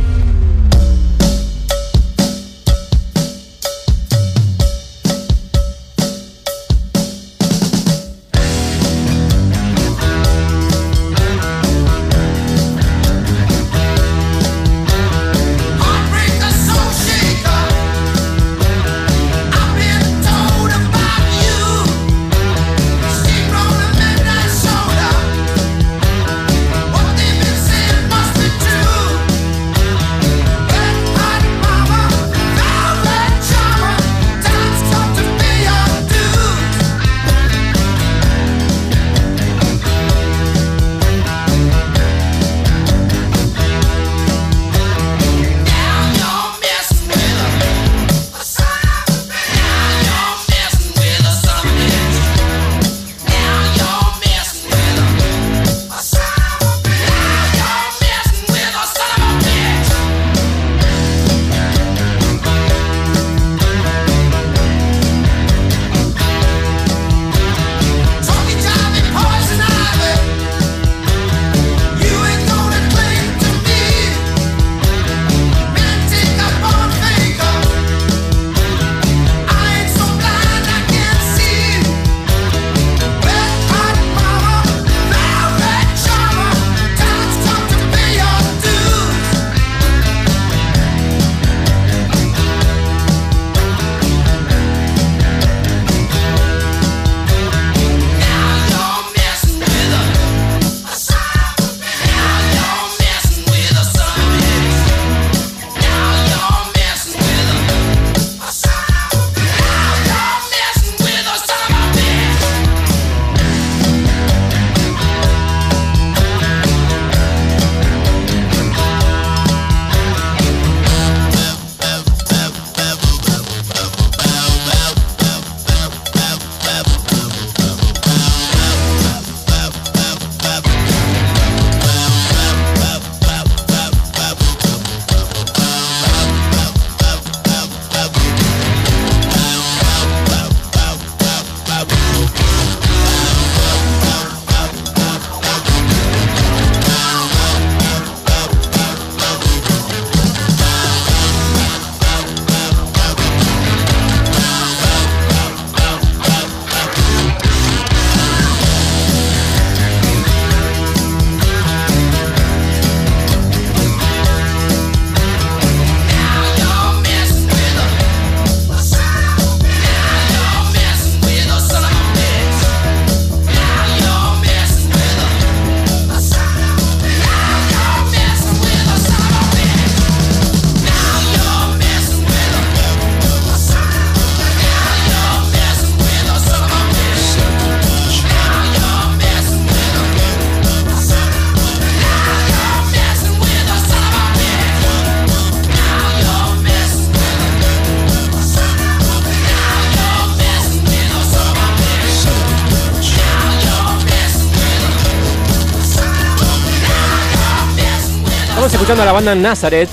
Escuchando la banda Nazareth,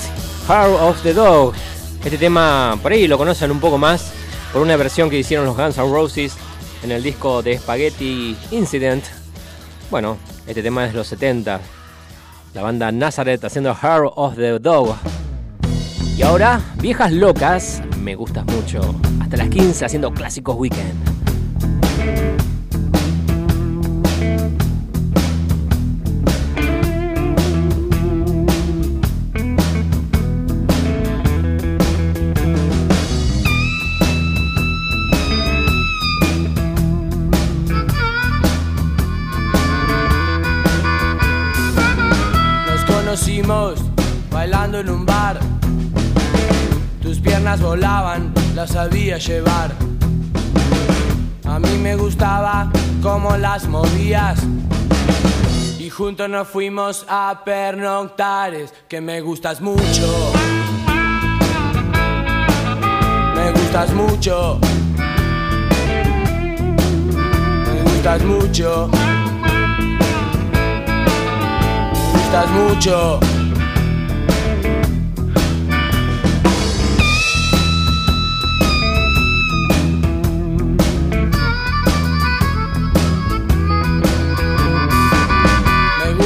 Heart of the Dog. Este tema, por ahí lo conocen un poco más por una versión que hicieron los Guns N' Roses en el disco de Spaghetti Incident. Bueno, este tema es de los 70. La banda Nazareth haciendo Heart of the Dog. Y ahora, Viejas Locas, me gustas mucho. Hasta las 15 haciendo clásicos weekend. Volaban, las sabía llevar. A mí me gustaba cómo las movías. Y juntos nos fuimos a pernoctares, que me gustas mucho. Me gustas mucho. Me gustas mucho. Me gustas mucho.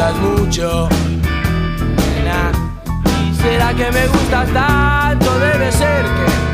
Gustas mucho. Nena. ¿Y será que me gustas tanto? Debe ser que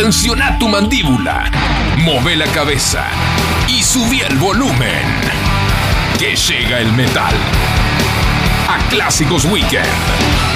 Tensiona tu mandíbula. Move la cabeza. Y subí el volumen. Que llega el metal. A Clásicos Weekend.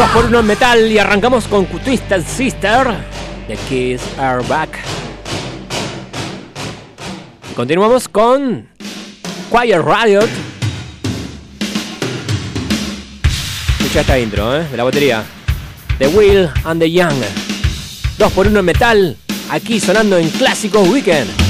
2 por 1 en metal y arrancamos con Twisted Sister. The Kids Are Back. Y continuamos con Quiet Riot. Escucha esta intro, ¿eh? De la batería. The Will and the Young. 2 por 1 en metal. Aquí sonando en Clásicos Weekend.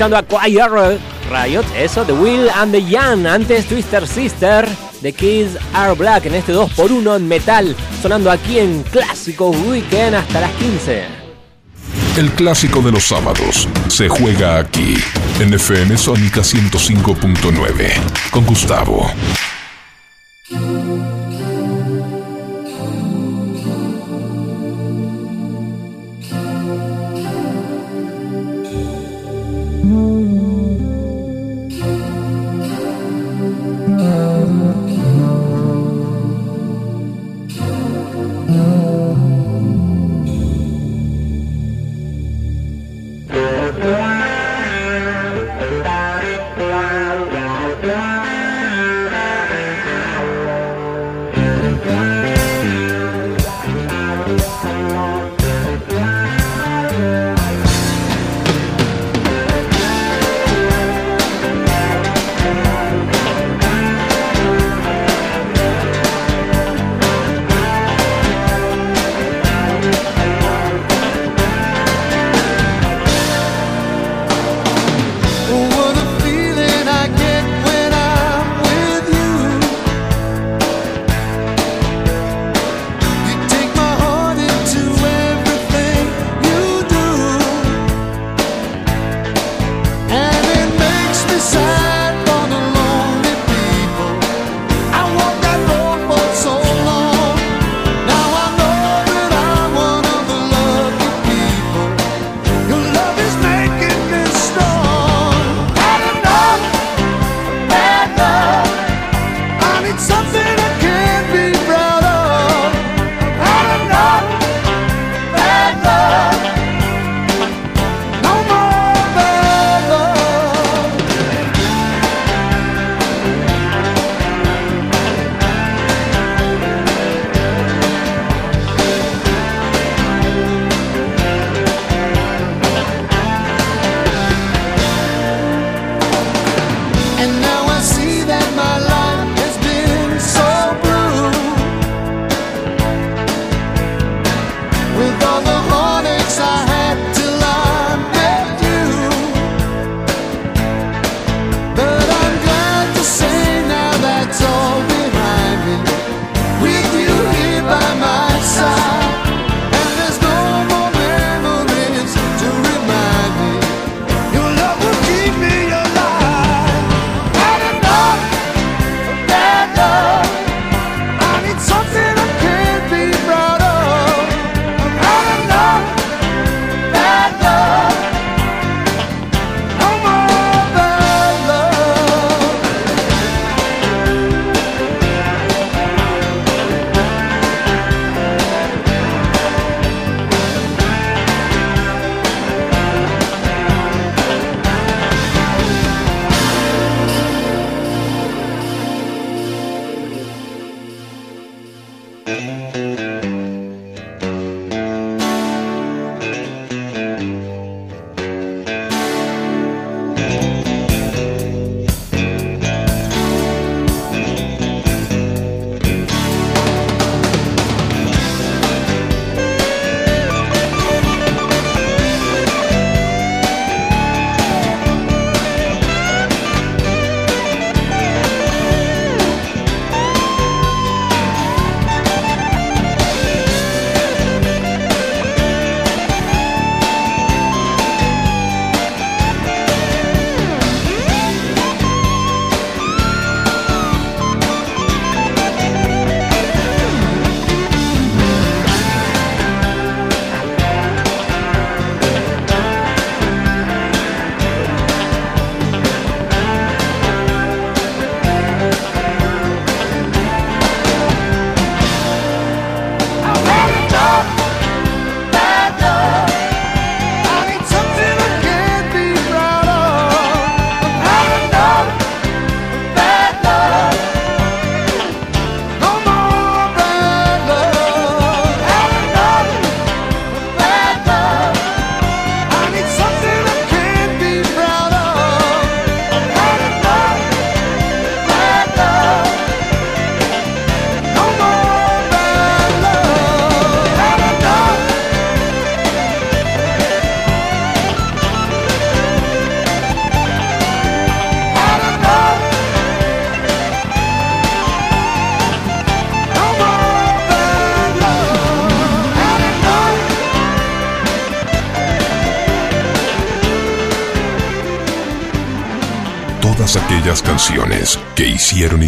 escuchando a Quiet Riot, eso, The Will and the Young, antes Twister Sister, The Kids Are Black, en este 2x1 en metal, sonando aquí en Clásico Weekend hasta las 15. El clásico de los sábados se juega aquí, en FM Sónica 105.9, con Gustavo,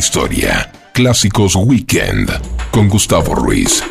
historia. Clásicos Weekend con Gustavo Ruiz.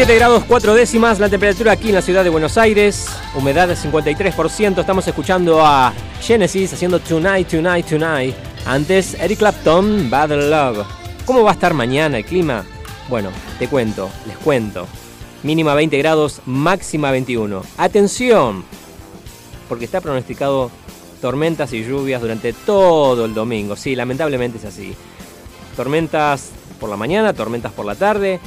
27 grados 4 décimas la temperatura aquí en la ciudad de Buenos Aires, humedad del 53%, estamos escuchando a Genesis haciendo Tonight, Tonight, Tonight. Antes Eric Clapton, Bad Love. ¿Cómo va a estar mañana el clima? Bueno, te cuento, les cuento. Mínima 20 grados, máxima 21. Atención, porque está pronosticado tormentas y lluvias durante todo el domingo. Sí, lamentablemente es así. Tormentas por la mañana, tormentas por la tarde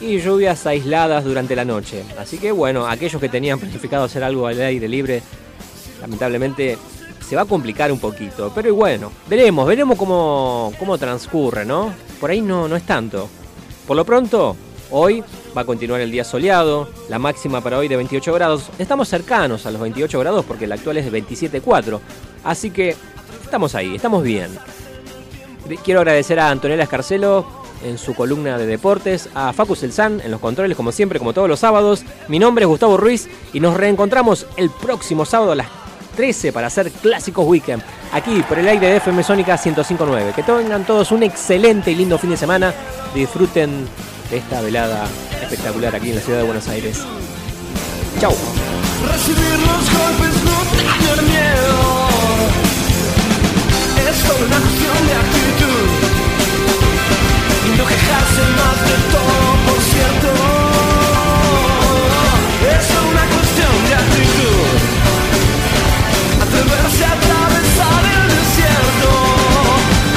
y lluvias aisladas durante la noche. Así que bueno, aquellos que tenían planificado hacer algo al aire libre, lamentablemente se va a complicar un poquito. Pero bueno, veremos, veremos cómo, cómo transcurre, ¿no? Por ahí no, no es tanto. Por lo pronto, hoy va a continuar el día soleado, la máxima para hoy de 28 grados. Estamos cercanos a los 28 grados porque el actual es de 27,4. Así que estamos ahí, estamos bien. Quiero agradecer a Antonella Escarcelo en su columna de deportes, a Facus Elsan en los controles como siempre, como todos los sábados. Mi nombre es Gustavo Ruiz y nos reencontramos el próximo sábado a las 13 para hacer Clásicos Weekend, aquí por el aire de FM Sónica 105.9. Que tengan todos un excelente y lindo fin de semana. Disfruten de esta velada espectacular aquí en la ciudad de Buenos Aires. Chau. Recibir los golpes no tener miedo Es una cuestión de actitud no quejarse más de todo, por cierto Es una cuestión de actitud Atreverse a atravesar el desierto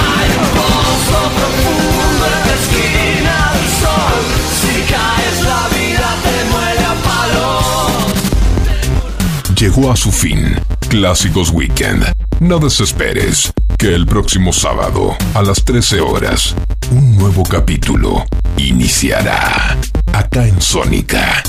Hay un pozo profundo en la esquina del sol Si caes la vida te muele a palos Llegó a su fin. Clásicos Weekend. No desesperes, que el próximo sábado, a las 13 horas, un nuevo capítulo iniciará acá en Sónica